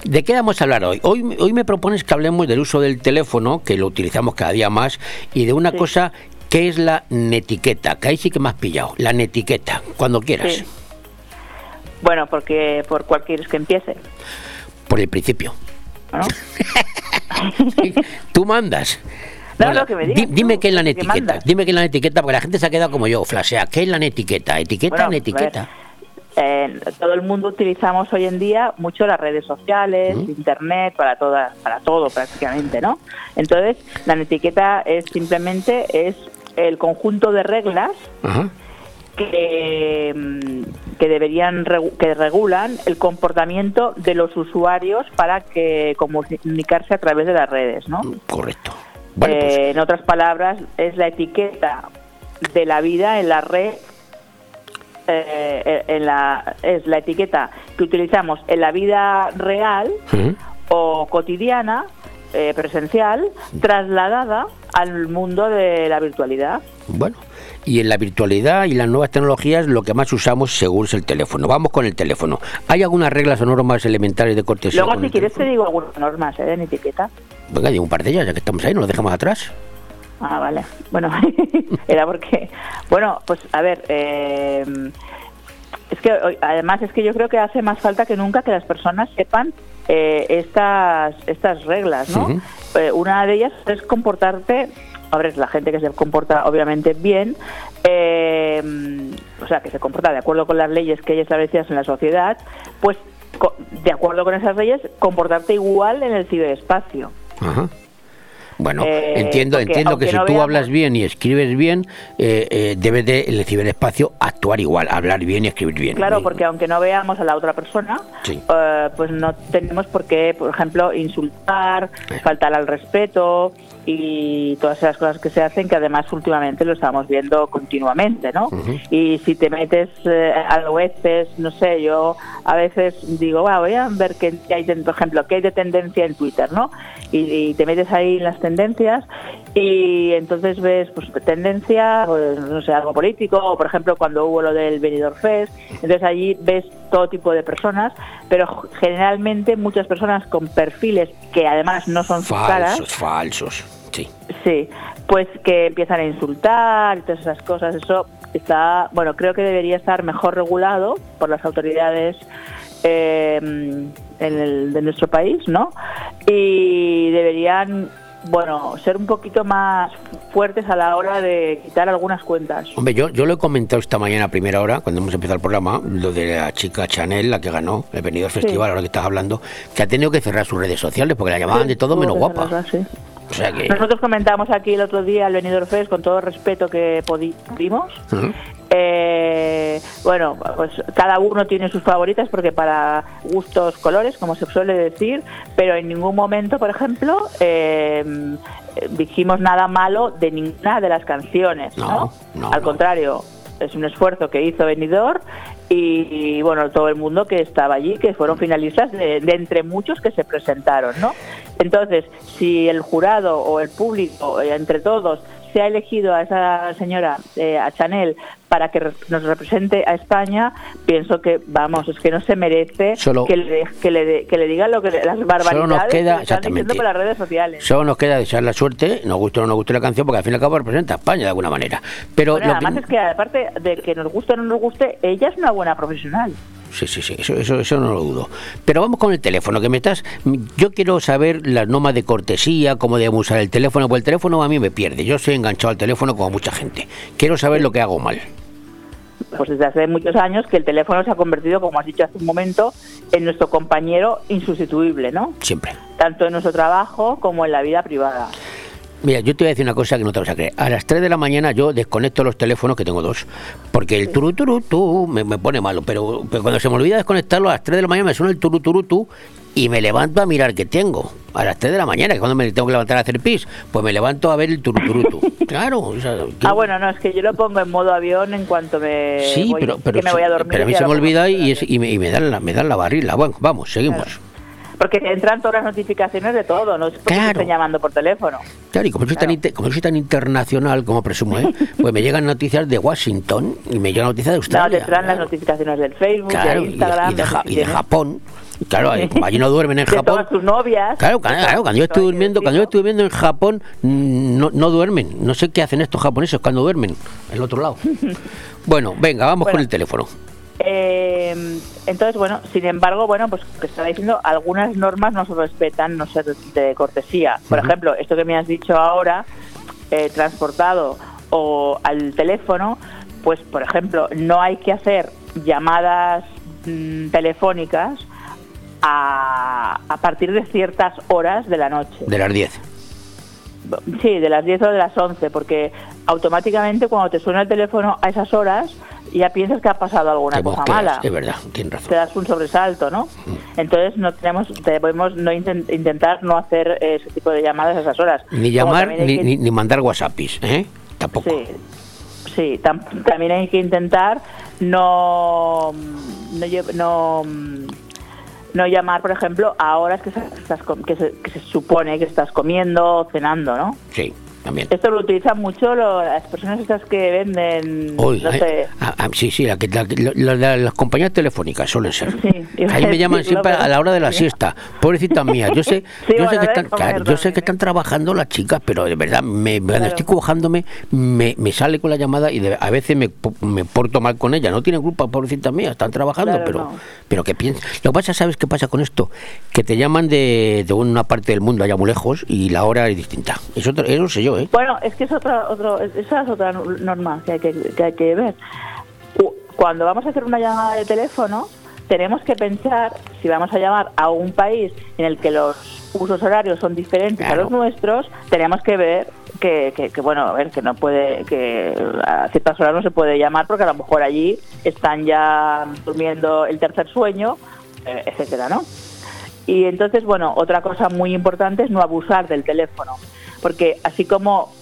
¿De qué vamos a hablar hoy? hoy? Hoy me propones que hablemos del uso del teléfono, que lo utilizamos cada día más, y de una cosa que es la netiqueta, que ahí sí que me has pillado. La netiqueta, cuando quieras. Sí. Bueno, porque por cuál quieres que empiece. Por el principio. Tú mandas. No, Bueno, lo que me digas di- dime qué es la mandas. Dime qué es la netiqueta, porque la gente se ha quedado como yo, flasea. ¿Qué es la netiqueta? ¿Etiqueta? Bueno, netiqueta? Eh, todo el mundo utilizamos hoy en día mucho las redes sociales, internet, para todas, para todo prácticamente, ¿no? Entonces, la etiqueta es simplemente es el conjunto de reglas Ajá. que, que deberían que regulan el comportamiento de los usuarios para que comunicarse a través de las redes, ¿no? Correcto. Eh, en otras palabras, es la etiqueta de la vida en la red. eh, en la, es la etiqueta que utilizamos en la vida real o cotidiana, eh, presencial, trasladada al mundo de la virtualidad. Bueno, y en la virtualidad y las nuevas tecnologías lo que más usamos seguro es el teléfono. Vamos con el teléfono. ¿Hay algunas reglas o normas elementales de cortesía? Luego, si quieres, te digo algunas normas ¿eh? en etiqueta. Venga, digo un par de ellas, ya que estamos ahí, no dejamos atrás. Ah, vale. Bueno, era porque. Bueno, pues a ver. eh, es que además es que yo creo que hace más falta que nunca que las personas sepan eh, estas estas reglas, ¿no? Eh, una de ellas es comportarte. A ver, la gente que se comporta obviamente bien, eh, o sea, que se comporta de acuerdo con las leyes que hay establecidas en la sociedad, pues de acuerdo con esas leyes, comportarte igual en el ciberespacio. Bueno, Eh, entiendo, entiendo que si no tú veamos- hablas bien y escribes bien, eh, eh, debes de el ciberespacio actuar igual, hablar bien y escribir bien. Claro, porque aunque no veamos a la otra persona, Sí. eh, pues no tenemos por qué, por ejemplo, insultar, faltar al respeto y todas esas cosas que se hacen que además últimamente lo estamos viendo continuamente, ¿no? Y si te metes eh, a veces, no sé, yo a veces digo, "Va, voy a ver qué hay, por ejemplo, qué hay de tendencia en Twitter, ¿no? Y, y te metes ahí en las tendencias y entonces ves, pues, tendencia, pues, no sé, algo político, o por ejemplo, cuando hubo lo del Benidorm Fest, entonces allí ves todo tipo de personas, pero generalmente muchas personas con perfiles que además no son sus caras, Falsos, falsos. Sí. Sí, pues que empiezan a insultar y todas esas cosas. Eso está, bueno, creo que debería estar mejor regulado por las autoridades eh, en el, de nuestro país, ¿no? Y deberían, bueno, ser un poquito más fuertes a la hora de quitar algunas cuentas. Hombre, yo, yo lo he comentado esta mañana a primera hora, cuando hemos empezado el programa, lo de la chica Chanel, la que ganó el Benidorm Sí. Festival, ahora que estás hablando, que ha tenido que cerrar sus redes sociales porque la llamaban de todo menos guapa. cerrarla, sí. O sea que... Nosotros comentamos aquí el otro día el Benidorm Fest con todo el respeto que pudimos. Eh, bueno, pues cada uno tiene sus favoritas porque para gustos colores, como se suele decir, pero en ningún momento, por ejemplo, eh, dijimos nada malo de ninguna de las canciones. No, Al contrario, es un esfuerzo que hizo Benidorm y, y, bueno, todo el mundo que estaba allí, que fueron finalistas de, de entre muchos que se presentaron, ¿no? Entonces, si el jurado o el público, eh, entre todos, se ha elegido a esa señora, eh, a Chanel, para que nos represente a España, pienso que, vamos, es que no se merece Solo- que, le, que, le, que le digan lo que las barbaridades queda- que están diciendo por las redes sociales. Solo nos queda desear la suerte, nos guste o no nos guste la canción, porque al fin y al cabo representa a España de alguna manera. Pero Bueno, lo además es que aparte de que nos guste o no nos guste, ella es una buena profesional. Sí, sí, sí, eso, eso, eso no lo dudo. Pero vamos con el teléfono, que me estás... Yo quiero saber las normas de cortesía, cómo debemos usar el teléfono, porque el teléfono a mí me pierde. Yo soy enganchado al teléfono como mucha gente. Quiero saber lo que hago mal. pues desde hace muchos años que el teléfono se ha convertido, como has dicho hace un momento, en nuestro compañero insustituible, ¿no? Siempre. Tanto en nuestro trabajo como en la vida privada. Mira, yo te voy a decir una cosa que no te vas a creer. A las 3 de la mañana yo desconecto los teléfonos, que tengo dos, porque el turu turu tu me, me pone malo. Pero, pero cuando se me olvida desconectarlo, a las 3 de la mañana me suena el turu turu tu y me levanto a mirar qué tengo. A las 3 de la mañana, que cuando me tengo que levantar a hacer pis, pues me levanto a ver el turu turu tu. Claro, o sea, Ah, bueno, no, es que yo lo pongo en modo avión en cuanto me sí, voy, pero, pero, que me voy a dormir. pero a mí se me olvida y, es- y me, y me dan la, me dan la barrila. Bueno, vamos, seguimos. Porque entran todas las notificaciones de todo, no es porque te estén llamando por teléfono. Claro, y como soy, tan, como soy tan internacional, como presumo, ¿eh? pues me llegan noticias de Washington y me llegan noticias de No, te Australia. entran las notificaciones del Facebook, claro, de y de, Instagram, y de Ja- y de tienes- Japón. Claro, como allí no duermen en Japón. todas tus novias. Claro, claro, claro, cuando yo estoy durmiendo, cuando yo estoy durmiendo en Japón, mm, no, no duermen. No sé qué hacen estos japoneses cuando duermen, el otro lado. Bueno, venga, vamos con el teléfono. Eh, entonces, bueno, sin embargo, bueno, pues que estaba diciendo, algunas normas no se respetan, no se de cortesía. Por ejemplo, esto que me has dicho ahora, eh, transportado o al teléfono, pues, por ejemplo, no hay que hacer llamadas mm, telefónicas a, a partir de ciertas horas de la noche. De las 10. Sí, de las 10 o de las 11, porque automáticamente cuando te suena el teléfono a esas horas ya piensas que ha pasado alguna Te cosa mala. Es verdad, tienes razón. Te das un sobresalto, ¿no? Entonces no tenemos, debemos no inten- intentar no hacer eh, ese tipo de llamadas a esas horas. Ni llamar ni, que- ni, ni mandar WhatsAppis, ¿eh? Tampoco. Sí, sí tam- también hay que intentar no no, no no llamar, por ejemplo, a horas estás que se, que se supone que estás comiendo o cenando, ¿no? Sí, también. Esto lo utilizan mucho lo- las personas estas que venden, Uy, no ay, sé, ah, ah, sí, sí, la que- la las compañías telefónicas suelen ser. Ahí me llaman siempre a la hora de la siesta. Pobrecitas mías. Yo sé, Sí, yo sé que están, claro, yo sé que están trabajando las chicas, pero de verdad, me, cuando Claro. estoy cujándome, me, me sale con la llamada y de- a veces me, me porto mal con ella. No tienen culpa, pobrecitas mías, están trabajando, Claro, pero, no. pero que piensan. Lo que pasa, ¿sabes qué pasa con esto? Que te llaman de, de una parte del mundo allá muy lejos y la hora es distinta. Eso, eso sé yo, ¿eh? Bueno, es que es otra, otro, esa es otra norma que hay que, que hay que ver. Cu- Cuando vamos a hacer una llamada de teléfono, tenemos que pensar si vamos a llamar a un país en el que los usos horarios son diferentes a los nuestros, tenemos que ver que, que, que, bueno, a ver, que no puede, que a ciertas horas no se puede llamar porque a lo mejor allí están ya durmiendo el tercer sueño, eh, etcétera, ¿no? Y entonces, bueno, otra cosa muy importante es no abusar del teléfono, porque así como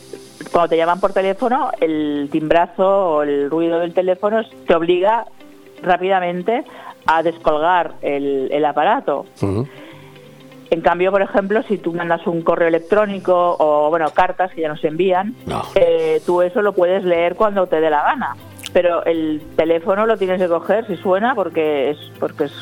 cuando te llaman por teléfono, el timbrazo o el ruido del teléfono te obliga rápidamente a descolgar el, el aparato. En cambio, por ejemplo, si tú mandas un correo electrónico o, bueno, cartas que ya nos envían, eh, tú eso lo puedes leer cuando te dé la gana. Pero el teléfono lo tienes que coger si suena porque es porque es,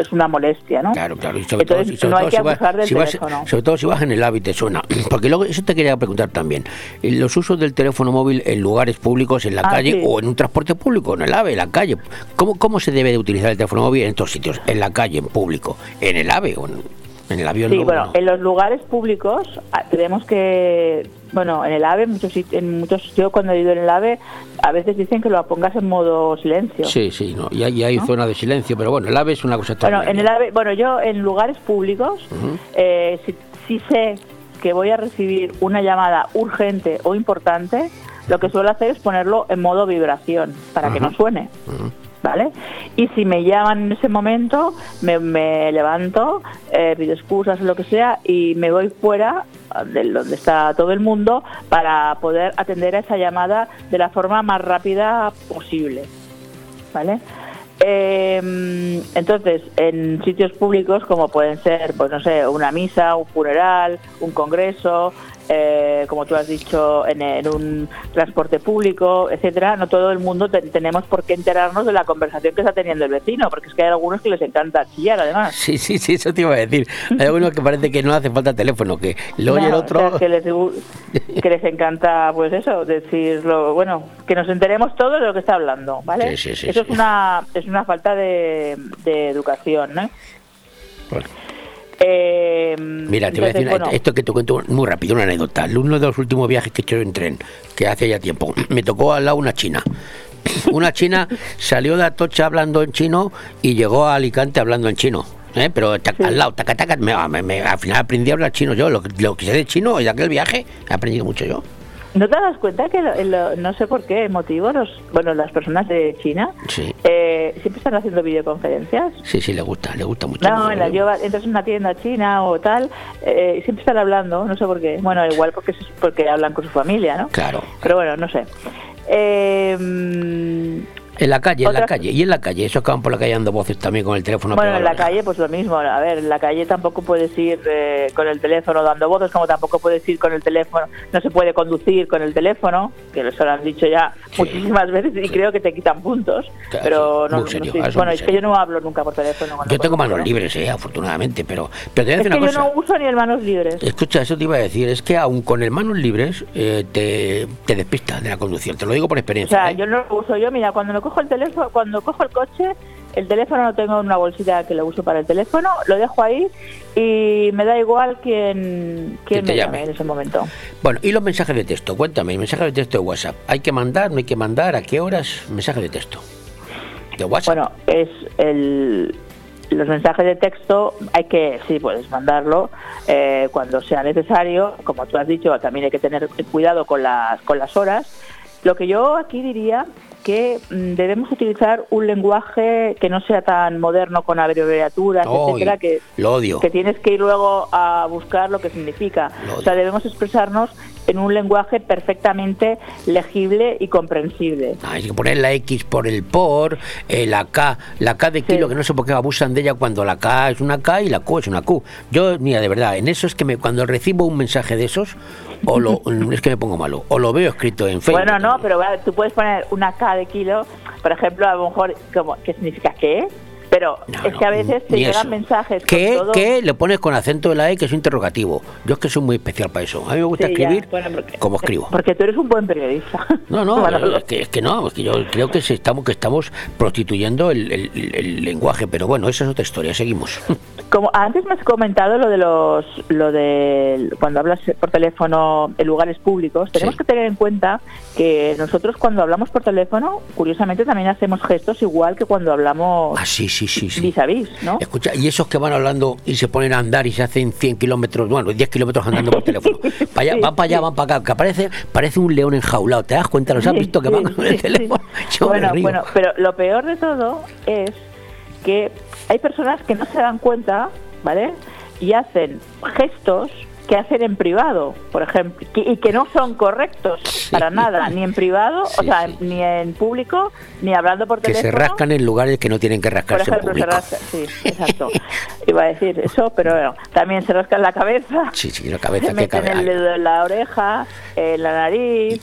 es una molestia, ¿no? Claro, claro. Y sobre Entonces, todo, y sobre no hay que si vas- del si vas- teléfono. sobre todo si vas en el AVE y te suena. Porque luego, eso te quería preguntar también. Eh, Los usos del teléfono móvil en lugares públicos, en la Ah, calle sí. o en un transporte público, en el AVE, en la calle. ¿Cómo, ¿Cómo se debe de utilizar el teléfono móvil en estos sitios? En la calle, en público, en el AVE o en, en el avión. Sí, no, bueno, no. en los lugares públicos ah, tenemos que, bueno, en el AVE, en muchos, en muchos yo cuando he ido en el AVE, a veces dicen que lo pongas en modo silencio. Sí, sí, no. Y hay, hay zona de silencio, pero bueno, el AVE es una cosa Bueno, en el AVE, bueno, yo en lugares públicos, eh, si, si sé que voy a recibir una llamada urgente o importante, lo que suelo hacer es ponerlo en modo vibración para que no suene. ¿Vale? Y si me llaman en ese momento, me, me levanto, eh, pido excusas o lo que sea y me voy fuera de donde está todo el mundo para poder atender a esa llamada de la forma más rápida posible. ¿Vale? Eh, entonces, en sitios públicos como pueden ser, pues no sé, una misa, un funeral, un congreso, eh, como tú has dicho, en, en un transporte público, etcétera, no todo el mundo te- tenemos por qué enterarnos de la conversación que está teniendo el vecino, porque es que hay algunos que les encanta chillar, además. Sí, sí, sí, eso te iba a decir. Hay algunos que parece que no hace falta teléfono, que lo oye el otro. o sea, que, les, que les encanta, pues eso, decirlo, bueno, que nos enteremos todos de lo que está hablando, ¿vale? Sí, sí, sí, eso es una es una falta de, de educación, ¿no? Bueno. Eh, Mira, te voy a decir bueno, esto que te cuento muy rápido, una anécdota. Uno de los últimos viajes que he hecho en tren, que hace ya tiempo, me tocó al lado una china. Una china salió de Atocha hablando en chino y llegó a Alicante hablando en chino. ¿eh? Pero ta- al lado, taca, taca, me- me- me- al final aprendí a hablar chino yo. Lo, que- lo que sé de chino y de aquel viaje, he aprendido mucho yo. ¿No te das cuenta que lo- lo- no sé por qué motivo los bueno las personas de China Sí, eh, siempre están haciendo videoconferencias? sí, sí, le gusta, le gusta mucho. No, en la, yo, entras en una tienda china o tal, eh, y siempre están hablando, no sé por qué. Bueno, igual porque porque hablan con su familia, ¿no? Claro. Pero bueno, no sé. Eh, En la calle, en la calle. Y en la calle, esos que van por la calle dando voces también con el teléfono. bueno, en la oreja. calle pues lo mismo. A ver, en la calle tampoco puedes ir eh, con el teléfono dando voces, como tampoco puedes ir con el teléfono, no se puede conducir con el teléfono, que eso lo han dicho ya muchísimas veces y creo que te quitan puntos. Claro, pero sí, no, no serio, eso bueno, es que yo no hablo nunca por teléfono. Yo tengo manos ¿no? libres, eh, afortunadamente, pero, pero te voy a Es decir que una yo cosa. no uso ni el manos libres. Escucha, eso te iba a decir, es que aún con el manos libres eh, te, te despistas de la conducción, te lo digo por O experiencia. sea, ¿eh? yo no lo uso yo, mira, cuando me cojo el teléfono, cuando cojo el coche, el teléfono lo tengo en una bolsita que lo uso para el teléfono, lo dejo ahí y me da igual quién, quién me llame. llame en ese momento. Bueno, y los mensajes de texto, cuéntame, mensajes de texto de WhatsApp. ¿Hay que mandar, no hay que mandar? ¿A qué horas? Mensajes de texto. De WhatsApp. Bueno, es el los mensajes de texto hay que sí puedes mandarlo eh, cuando sea necesario como tú has dicho también hay que tener cuidado con las con las horas lo que yo aquí diría que mm, debemos utilizar un lenguaje que no sea tan moderno con abreviaturas etcétera que lo odio. que tienes que ir luego a buscar lo que significa o sea debemos expresarnos en un lenguaje perfectamente legible y comprensible Ah, Hay que poner la X por el por, eh, la K, la K de kilo, que no sé por qué abusan de ella cuando la K es una K y la Q es una Q. Yo, mira, de verdad, en eso es que me, cuando recibo un mensaje de esos, o lo, es que me pongo malo, o lo veo escrito en Facebook. Bueno, no, pero bueno, tú puedes poner una K de kilo, por ejemplo, a lo mejor, como, ¿qué significa qué? Pero es que a veces te llegan eso. mensajes ¿Qué, todo... qué? Le pones con acento de la E, que es interrogativo. Yo es que soy muy especial para eso. A mí me gusta Sí, escribir bueno, porque- como escribo. Porque tú eres un buen periodista. No, no, Manolo. es que, es que no, es que yo creo que se estamos, que estamos prostituyendo el, el- el lenguaje, pero bueno, esa es otra historia, seguimos. Como antes me has comentado lo de los, lo de cuando hablas por teléfono en lugares públicos, tenemos que tener en cuenta que nosotros cuando hablamos por teléfono, curiosamente también hacemos gestos igual que cuando hablamos Ah, sí, sí, sí, sí. vis a vis, ¿no? Escucha, y esos que van hablando y se ponen a andar y se hacen 100 kilómetros, bueno, 10 kilómetros andando por teléfono. Pa' allá, van para allá, van para acá, que parece, parece un león enjaulado. ¿Te das cuenta? ¿Los has Sí, visto que sí, van con el sí, teléfono? Yo bueno, bueno, pero lo peor de todo es que hay personas que no se dan cuenta, ¿vale? Y hacen gestos que hacen en privado, por ejemplo, y que no son correctos para nada, ni en privado, o sea, ni en público, ni hablando por que se teléfono. rascan en lugares que no tienen que por rascarse en ejemplo, se rasca, sí, exacto. Iba a decir eso, pero bueno, también se rascan la cabeza, Sí, sí, la se cabeza que meten cabe. el dedo en la oreja, en la nariz,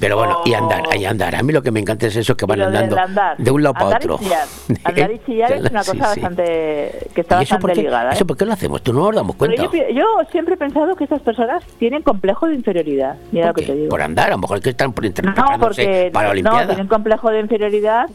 Pero bueno, y andar, y andar. A mí lo que me encanta es eso que van andando de un lado para otro. Andar y chillar es una cosa bastante que está ¿Y eso por, bastante qué, ligada. ¿eh? ¿Eso por qué lo hacemos? Tú no nos damos cuenta. yo, siempre he pensado que estas personas tienen complejo de inferioridad. Mira lo que te digo. Por andar, a lo mejor es que están por No, para la no, Olimpiada. tienen complejo de inferioridad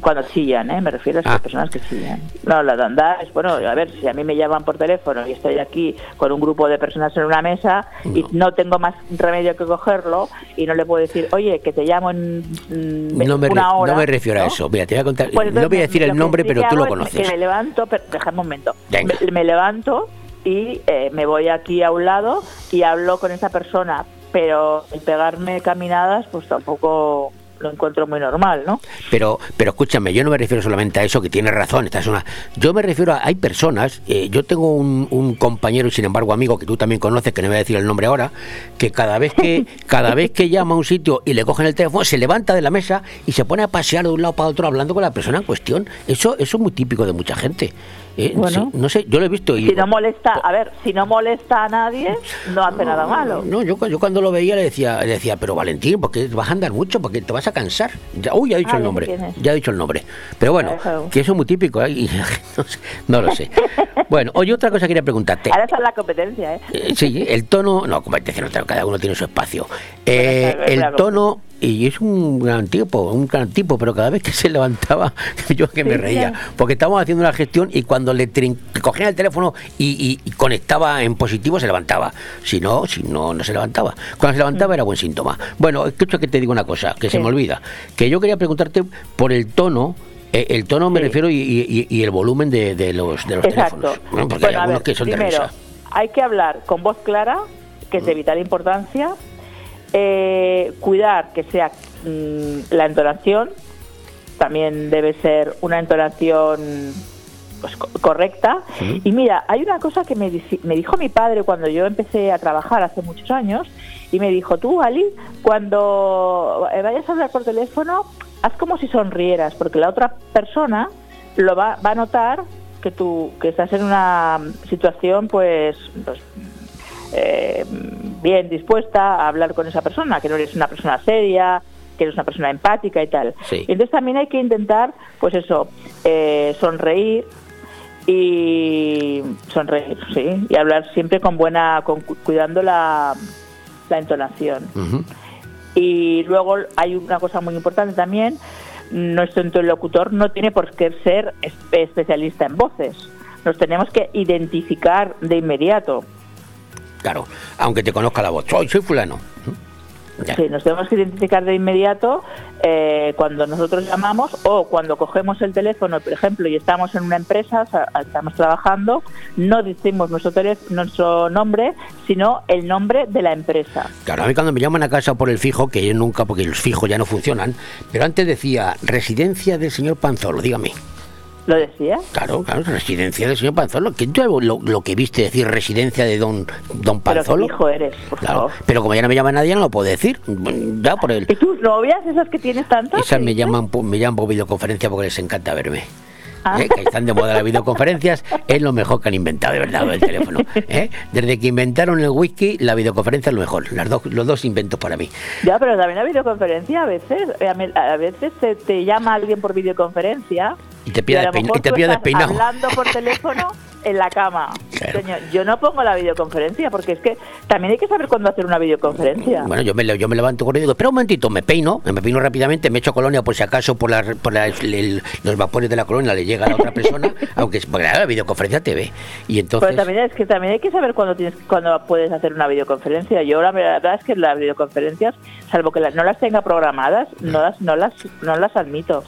cuando chillan, ¿eh? me refiero a Ah. esas personas que chillan. No, la de andar es, bueno, a ver, si a mí me llaman por teléfono y estoy aquí con un grupo de personas en una mesa y no tengo más remedio que cogerlo y no le puedo decir, oye, que te llamo en mm, No me, una hora. no me refiero a eso. Mira, te voy a contar. Pues no voy a decir el nombre, sí pero tú lo conoces. Que me levanto, pero, déjame un momento. Me, me levanto y eh, me voy aquí a un lado y hablo con esa persona, pero el pegarme caminadas, pues tampoco lo encuentro muy normal, ¿no? Pero, pero escúchame, yo no me refiero solamente a eso, que tienes razón, esta es una... Yo me refiero a... Hay personas, eh, yo tengo un, un compañero y sin embargo amigo que tú también conoces, que no voy a decir el nombre ahora, que cada vez que, cada vez que llama a un sitio y le cogen el teléfono, se levanta de la mesa y se pone a pasear de un lado para otro hablando con la persona en cuestión. Eso, eso es muy típico de mucha gente. Eh, Bueno. sí, no sé, yo lo he visto y... Si no molesta, a ver, si no molesta a nadie, no hace nada malo. No, yo, yo cuando lo veía le decía, le decía, pero Valentín, porque vas a andar mucho, porque te vas a cansar. Ya, uy, ya ha dicho Ah, el nombre, ya ha dicho el nombre. Pero bueno, Eso. que eso es muy típico, ¿eh? Y no, lo sé. Bueno, oye, otra cosa quería preguntarte. Ahora está la competencia, ¿eh? Eh, Sí, el tono, no, competencia, no, cada uno tiene su espacio. El claro. tono, y es un gran tipo, un gran tipo, pero cada vez que se levantaba, yo que me reía, porque estábamos haciendo una gestión y cuando le trin- cogían el teléfono y, y- y conectaba en positivo, se levantaba. Si no, si no, no se levantaba. Cuando se levantaba era buen síntoma. Bueno, escucha que te digo una cosa, que se me olvida. Que yo quería preguntarte por el tono. eh, el tono me refiero y, y- y el volumen de, de los, de los Exacto. teléfonos. ¿no? Porque Bueno, hay algunos ver, que son de primero, risa. hay que hablar con voz clara, que es Mm. de vital importancia. Eh, cuidar que sea mm, la entonación, también debe ser una entonación pues, co- correcta. Y mira, hay una cosa que me, me dijo mi padre cuando yo empecé a trabajar hace muchos años, y me dijo, tú, Ali, cuando vayas a hablar por teléfono, haz como si sonrieras, porque la otra persona lo va, va a notar que tú que estás en una situación, pues, pues, eh, bien dispuesta a hablar con esa persona, que no eres una persona seria, que eres una persona empática y tal. Sí. Y entonces también hay que intentar, pues eso, eh, sonreír y sonreír, sí, y hablar siempre con buena, con, cu- cuidando la, la entonación. Y luego hay una cosa muy importante también, nuestro interlocutor no tiene por qué ser espe- especialista en voces. Nos tenemos que identificar de inmediato. Claro, aunque te conozca la voz. Soy, soy fulano. Sí, nos tenemos que identificar de inmediato eh, cuando nosotros llamamos o cuando cogemos el teléfono, por ejemplo, y estamos en una empresa, o sea, estamos trabajando, no decimos nuestro, nuestro nombre, sino el nombre de la empresa. Claro, a mí cuando me llaman a casa por el fijo, que yo nunca, porque los fijos ya no funcionan, pero antes decía residencia del señor Panzolo, dígame. ¿Lo decía? Claro, claro, residencia del señor Panzolo. ¿Quién te lo, lo que viste decir residencia de don, don Pero qué Panzolo? hijo eres, por Claro, favor. pero como ya no me llama nadie, no lo puedo decir. Ya por el. ¿Y tus novias, esas que tienes tantas? Esas me llaman, me llaman por videoconferencia porque les encanta verme. Ah. ¿eh? Que están de moda las videoconferencias, es lo mejor que han inventado, de verdad, el teléfono. ¿eh? Desde que inventaron el whisky, la videoconferencia es lo mejor. Las dos, los dos inventos para mí. Ya, pero también la videoconferencia a veces, eh, a veces te, te llama alguien por videoconferencia Y te pilla y a lo despeina- mejor y te estás despeinado. hablando por teléfono en la cama. Yo no pongo la videoconferencia porque es que también hay que saber cuándo hacer una videoconferencia. Bueno, yo me, yo me levanto corriendo y digo, espera un momentito, me peino, me peino rápidamente, me echo colonia por si acaso por, la, por la- el- los vapores de la colonia le llega a la otra persona, aunque es- claro, la videoconferencia te ve. Y entonces, Pero también es que también hay que saber cuándo tienes cuándo puedes hacer una videoconferencia. Yo la verdad es que las videoconferencias, salvo que las, no las tenga programadas, no las no las no las admito.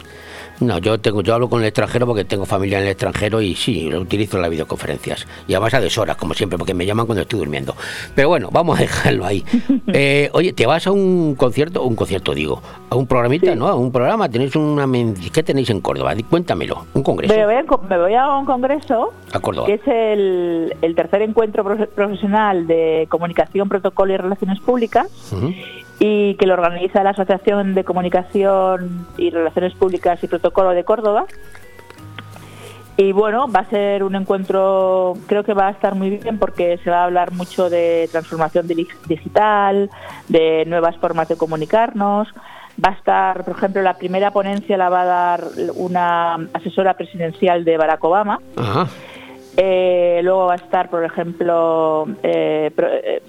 No, yo tengo, yo hablo con el extranjero porque tengo familia en el extranjero y sí, lo utilizo en las videoconferencias. Y además a deshoras, como siempre, porque me llaman cuando estoy durmiendo. Pero bueno, vamos a dejarlo ahí. Eh, oye, ¿te vas a un concierto? Un concierto, digo. ¿A un programita? ¿No? ¿A un programa? ¿Tenéis una... ¿Qué tenéis en Córdoba? Cuéntamelo. ¿Un congreso? Me voy, a, me voy a un congreso A Córdoba. que es el, el tercer encuentro profe- profesional de comunicación, protocolo y relaciones públicas. Y que lo organiza la Asociación de Comunicación y Relaciones Públicas y Protocolo de Córdoba. Y bueno, va a ser un encuentro, creo que va a estar muy bien porque se va a hablar mucho de transformación digital, de nuevas formas de comunicarnos. Va a estar, por ejemplo, la primera ponencia la va a dar una asesora presidencial de Barack Obama. Ajá. Eh, luego va a estar, por ejemplo, eh, eh,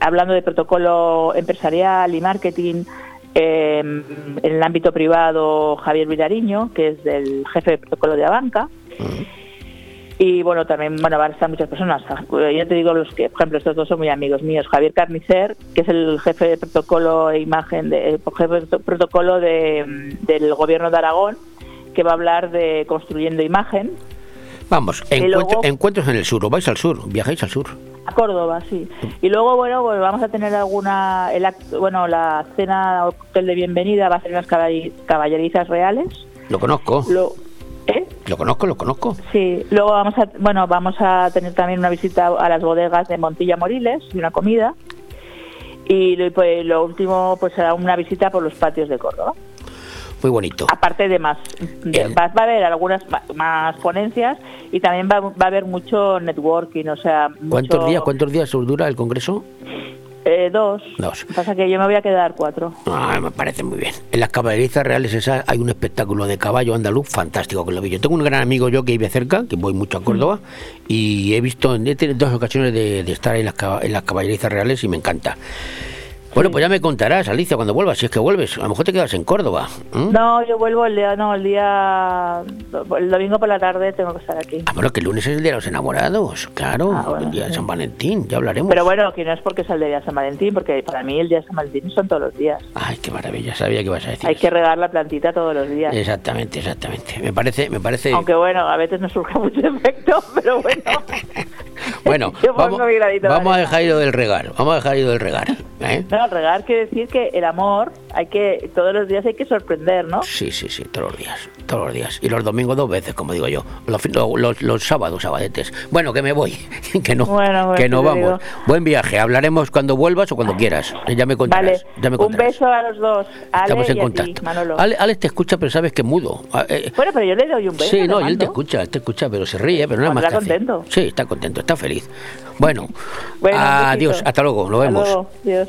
hablando de protocolo empresarial y marketing eh, en el ámbito privado Javier Vilariño, que es el jefe de protocolo de Abanca. Y bueno, también van a estar muchas personas. Ya te digo, los que, por ejemplo, estos dos son muy amigos míos. Javier Carnicer, que es el jefe de protocolo e imagen, de, el jefe de protocolo de, del gobierno de Aragón, que va a hablar de construyendo imagen. Vamos, encuentro- luego- encuentros en el sur, ¿o vais al sur? ¿Viajáis al sur? A Córdoba, sí. Y luego, bueno, pues vamos a tener alguna, el acto, bueno, la cena cóctel de bienvenida va a ser caball- caballerizas reales. Lo conozco. Lo, ¿eh? Lo conozco, lo conozco. Sí. Luego vamos a, bueno, vamos a tener también una visita a las bodegas de Montilla Moriles y una comida. Y pues, lo último, pues será una visita por los patios de Córdoba. Muy bonito. Aparte de más, de- va, va a haber algunas más ponencias y también va, va a haber mucho networking, o sea, ¿Cuántos mucho- días, cuántos días dura el congreso? Eh, dos. Dos. Pasa que yo me voy a quedar cuatro. Ah, me parece muy bien. En las caballerizas reales esas hay un espectáculo de caballo andaluz fantástico que lo vi. Yo tengo un gran amigo yo que vive cerca, que voy mucho a Córdoba, y he visto, he tenido dos ocasiones de, de estar en las, en las caballerizas reales y me encanta. Bueno, pues ya me contarás, Alicia, cuando vuelvas, si es que vuelves. A lo mejor te quedas en Córdoba. No, yo vuelvo el día, no, el día, el domingo por la tarde tengo que estar aquí. Ah, bueno, que el lunes es el día de los enamorados. Claro, Ah, bueno, el día de. San Valentín, ya hablaremos. Pero bueno, que no es porque sea el día de San Valentín, porque para mí el día de San Valentín son todos los días. Ay, qué maravilla, sabía que ibas a decir. Hay que regar la plantita todos los días. Exactamente, exactamente. Me parece, me parece. Aunque bueno, a veces no surge mucho efecto, pero bueno. Bueno, Yo pongo vamos, vamos a dejar ir del regar. Vamos a dejar ir del regar. ¿eh? No, regar quiere decir que el amor hay que, todos los días hay que sorprender, ¿no? Sí, sí, sí, todos los días, todos los días. Y los domingos dos veces, como digo yo. Los, los, sábados, sabadetes. Bueno, que me voy, que no, Bueno, bueno, que no vamos. digo. Buen viaje, hablaremos cuando vuelvas o cuando quieras. Ya me contarás. Vale, ya me un contarás. beso a los dos, Ale Estamos en y a ti, contacto. Manolo. Ale- Alex te escucha, pero sabes que es mudo. Ah, eh, Bueno, pero yo le doy un beso. Sí, no, él te escucha, él te escucha, pero se ríe, pero no es más Está contento. Sí, está contento, está feliz. Bueno, Bueno, un adiós, hasta luego, nos Hasta vemos. luego, adiós.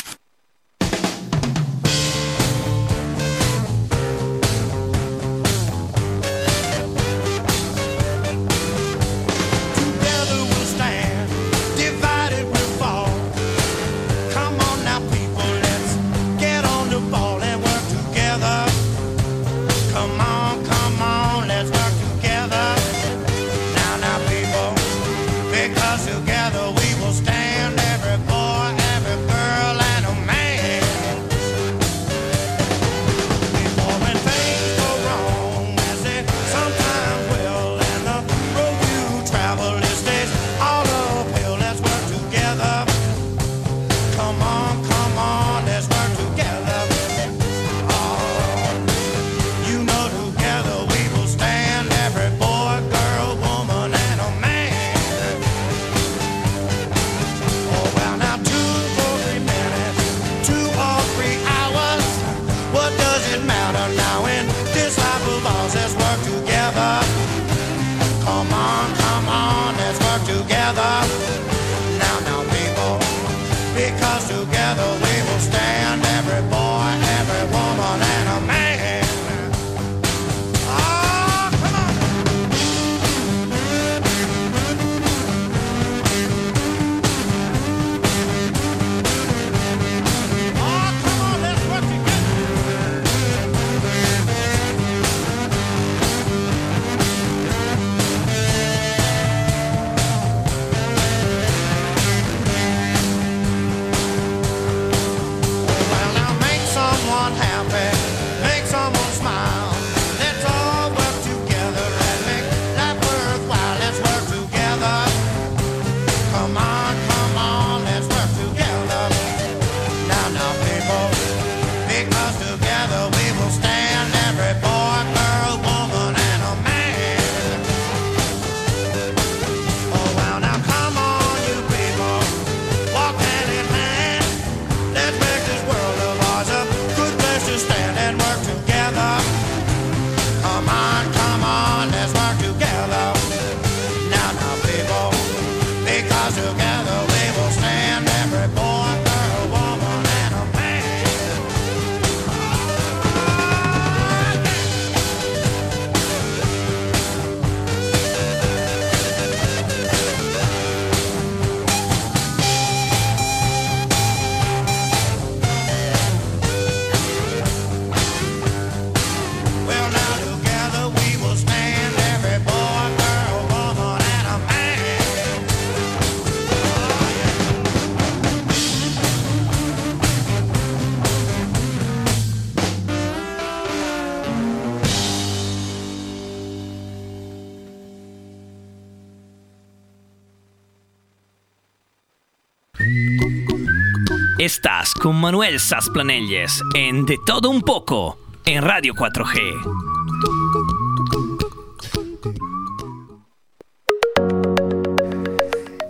Con Manuel Sasplanelles en De Todo Un Poco en Radio 4G.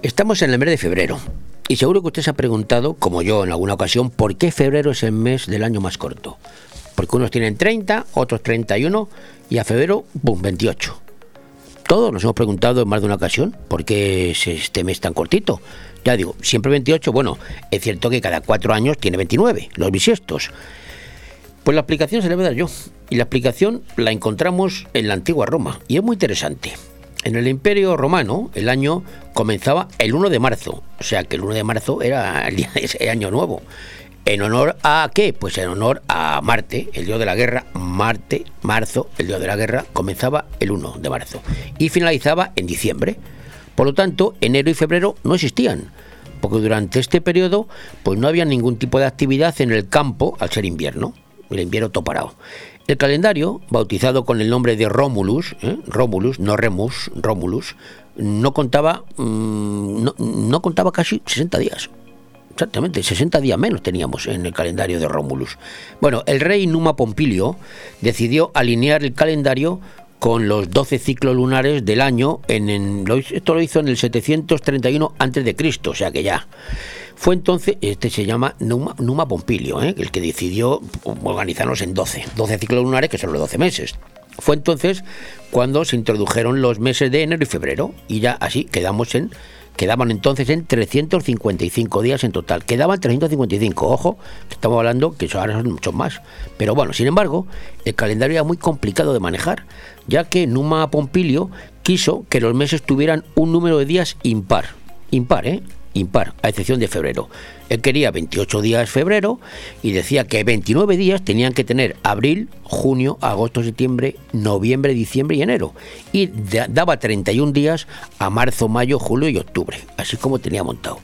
Estamos en el mes de febrero y seguro que usted se ha preguntado, como yo en alguna ocasión, por qué febrero es el mes del año más corto. Porque unos tienen 30, otros 31 y a febrero, ¡pum!, 28. Todos nos hemos preguntado en más de una ocasión por qué es este mes tan cortito. Ya digo, siempre 28, bueno, es cierto que cada cuatro años tiene 29, los bisiestos. Pues la explicación se la voy a dar yo. Y la explicación la encontramos en la antigua Roma. Y es muy interesante. En el Imperio Romano, el año comenzaba el 1 de marzo. O sea que el 1 de marzo era el día de ese año nuevo. ¿En honor a qué? Pues en honor a Marte, el dios de la guerra. Marte, marzo, el dios de la guerra, comenzaba el 1 de marzo. Y finalizaba en diciembre. Por lo tanto, enero y febrero no existían porque durante este periodo pues no había ningún tipo de actividad en el campo al ser invierno, el invierno todo parado. El calendario, bautizado con el nombre de Romulus, ¿eh? Romulus, no Remus, Romulus, no contaba, mm, no, no contaba casi 60 días. Exactamente, 60 días menos teníamos en el calendario de Romulus. Bueno, el rey Numa Pompilio decidió alinear el calendario con los 12 ciclos lunares del año. En, esto lo hizo en el 731 a.C., o sea que ya. Fue entonces, este se llama Numa, Numa Pompilio, ¿eh? el que decidió organizarnos en 12, 12 ciclos lunares, que son los 12 meses. Fue entonces cuando se introdujeron los meses de enero y febrero, y ya así quedamos en quedaban entonces en 355 días en total. Quedaban 355, ojo, que estamos hablando que ahora son muchos más. Pero bueno, sin embargo, el calendario era muy complicado de manejar, ya que Numa Pompilio quiso que los meses tuvieran un número de días impar. Impar, ¿eh? Impar, a excepción de febrero. Él quería 28 días febrero y decía que 29 días tenían que tener abril, junio, agosto, septiembre, noviembre, diciembre y enero. Y da- daba 31 días a marzo, mayo, julio y octubre, así como tenía montado.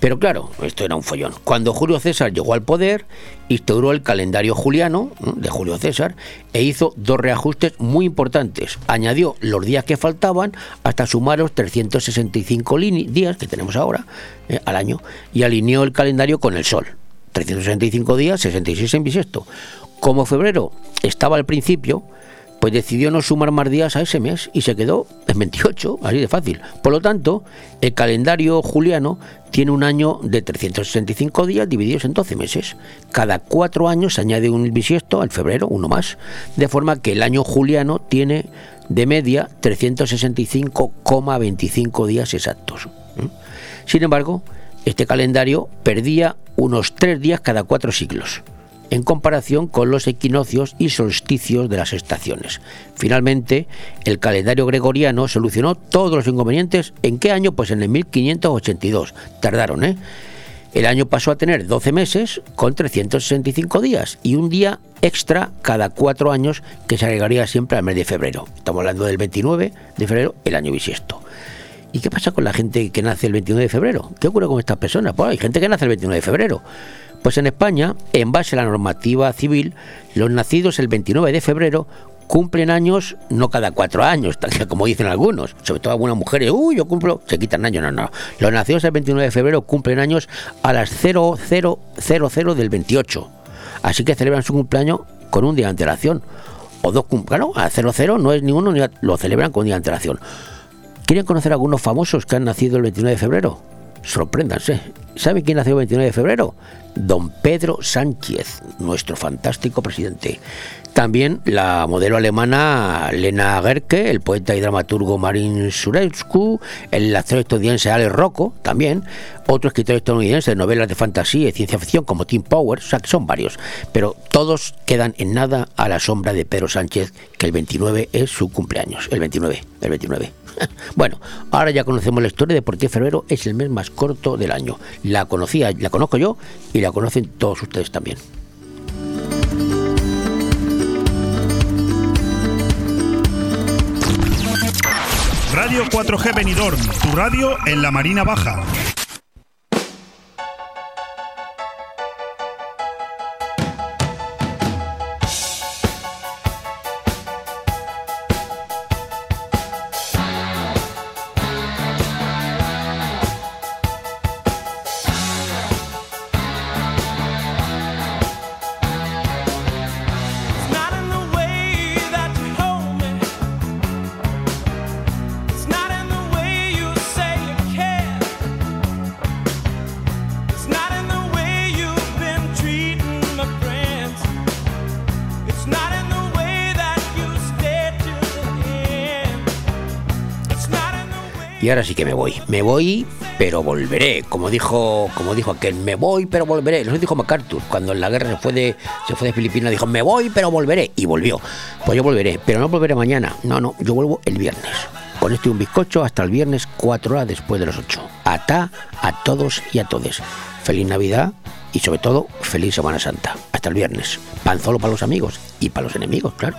Pero claro, esto era un follón. Cuando Julio César llegó al poder, instauró el calendario juliano de Julio César e hizo dos reajustes muy importantes. Añadió los días que faltaban hasta sumar los 365 lini- días que tenemos ahora eh, al año y alineó el calendario con el sol. 365 días, 66 en bisiesto. Como febrero estaba al principio, pues decidió no sumar más días a ese mes y se quedó en 28, así de fácil. Por lo tanto, el calendario juliano tiene un año de 365 días divididos en 12 meses. Cada cuatro años se añade un bisiesto al febrero, uno más, de forma que el año juliano tiene de media 365,25 días exactos. Sin embargo, este calendario perdía unos tres días cada cuatro siglos, en comparación con los equinoccios y solsticios de las estaciones. Finalmente, el calendario gregoriano solucionó todos los inconvenientes. ¿En qué año? Pues en el 1582. Tardaron, ¿eh? El año pasó a tener 12 meses con 365 días y un día extra cada cuatro años que se agregaría siempre al mes de febrero. Estamos hablando del 29 de febrero, el año bisiesto. ¿Y qué pasa con la gente que nace el 29 de febrero? ¿Qué ocurre con estas personas? Pues hay gente que nace el 29 de febrero. Pues en España, en base a la normativa civil, los nacidos el 29 de febrero cumplen años no cada cuatro años, como dicen algunos, sobre todo algunas mujeres, uy, yo cumplo, se quitan años, no, no. Los nacidos el 29 de febrero cumplen años a las 0000 del 28. Así que celebran su cumpleaños con un día de antelación. O dos cumpleaños, a 00 no es ni a- lo celebran con un día de antelación. ¿Quieren conocer a algunos famosos que han nacido el 29 de febrero? Sorpréndanse. ¿Saben quién nació el 29 de febrero? Don Pedro Sánchez, nuestro fantástico presidente. También la modelo alemana Lena Gerke, el poeta y dramaturgo Marin Surescu, el actor estadounidense Alex Rocco, también, otro escritor estadounidense de novelas de fantasía y ciencia ficción como Tim Powers, o sea que son varios, pero todos quedan en nada a la sombra de Pedro Sánchez, que el 29 es su cumpleaños, el 29, el 29. Bueno, ahora ya conocemos la historia de por qué febrero es el mes más corto del año. La conocía, la conozco yo y la conocen todos ustedes también. Radio 4G Benidorm, tu radio en la Marina Baja. Ahora sí que me voy. Me voy pero volveré. Como dijo, como dijo aquel, me voy, pero volveré. Eso dijo MacArthur. Cuando en la guerra se fue de, se fue de Filipinas, dijo, me voy, pero volveré. Y volvió. Pues yo volveré, pero no volveré mañana. No, no, yo vuelvo el viernes. Con esto y un bizcocho hasta el viernes, cuatro horas después de las ocho. Ata a todos y a todes. Feliz Navidad y sobre todo, feliz Semana Santa. Hasta el viernes. Panzolo para los amigos y para los enemigos, claro.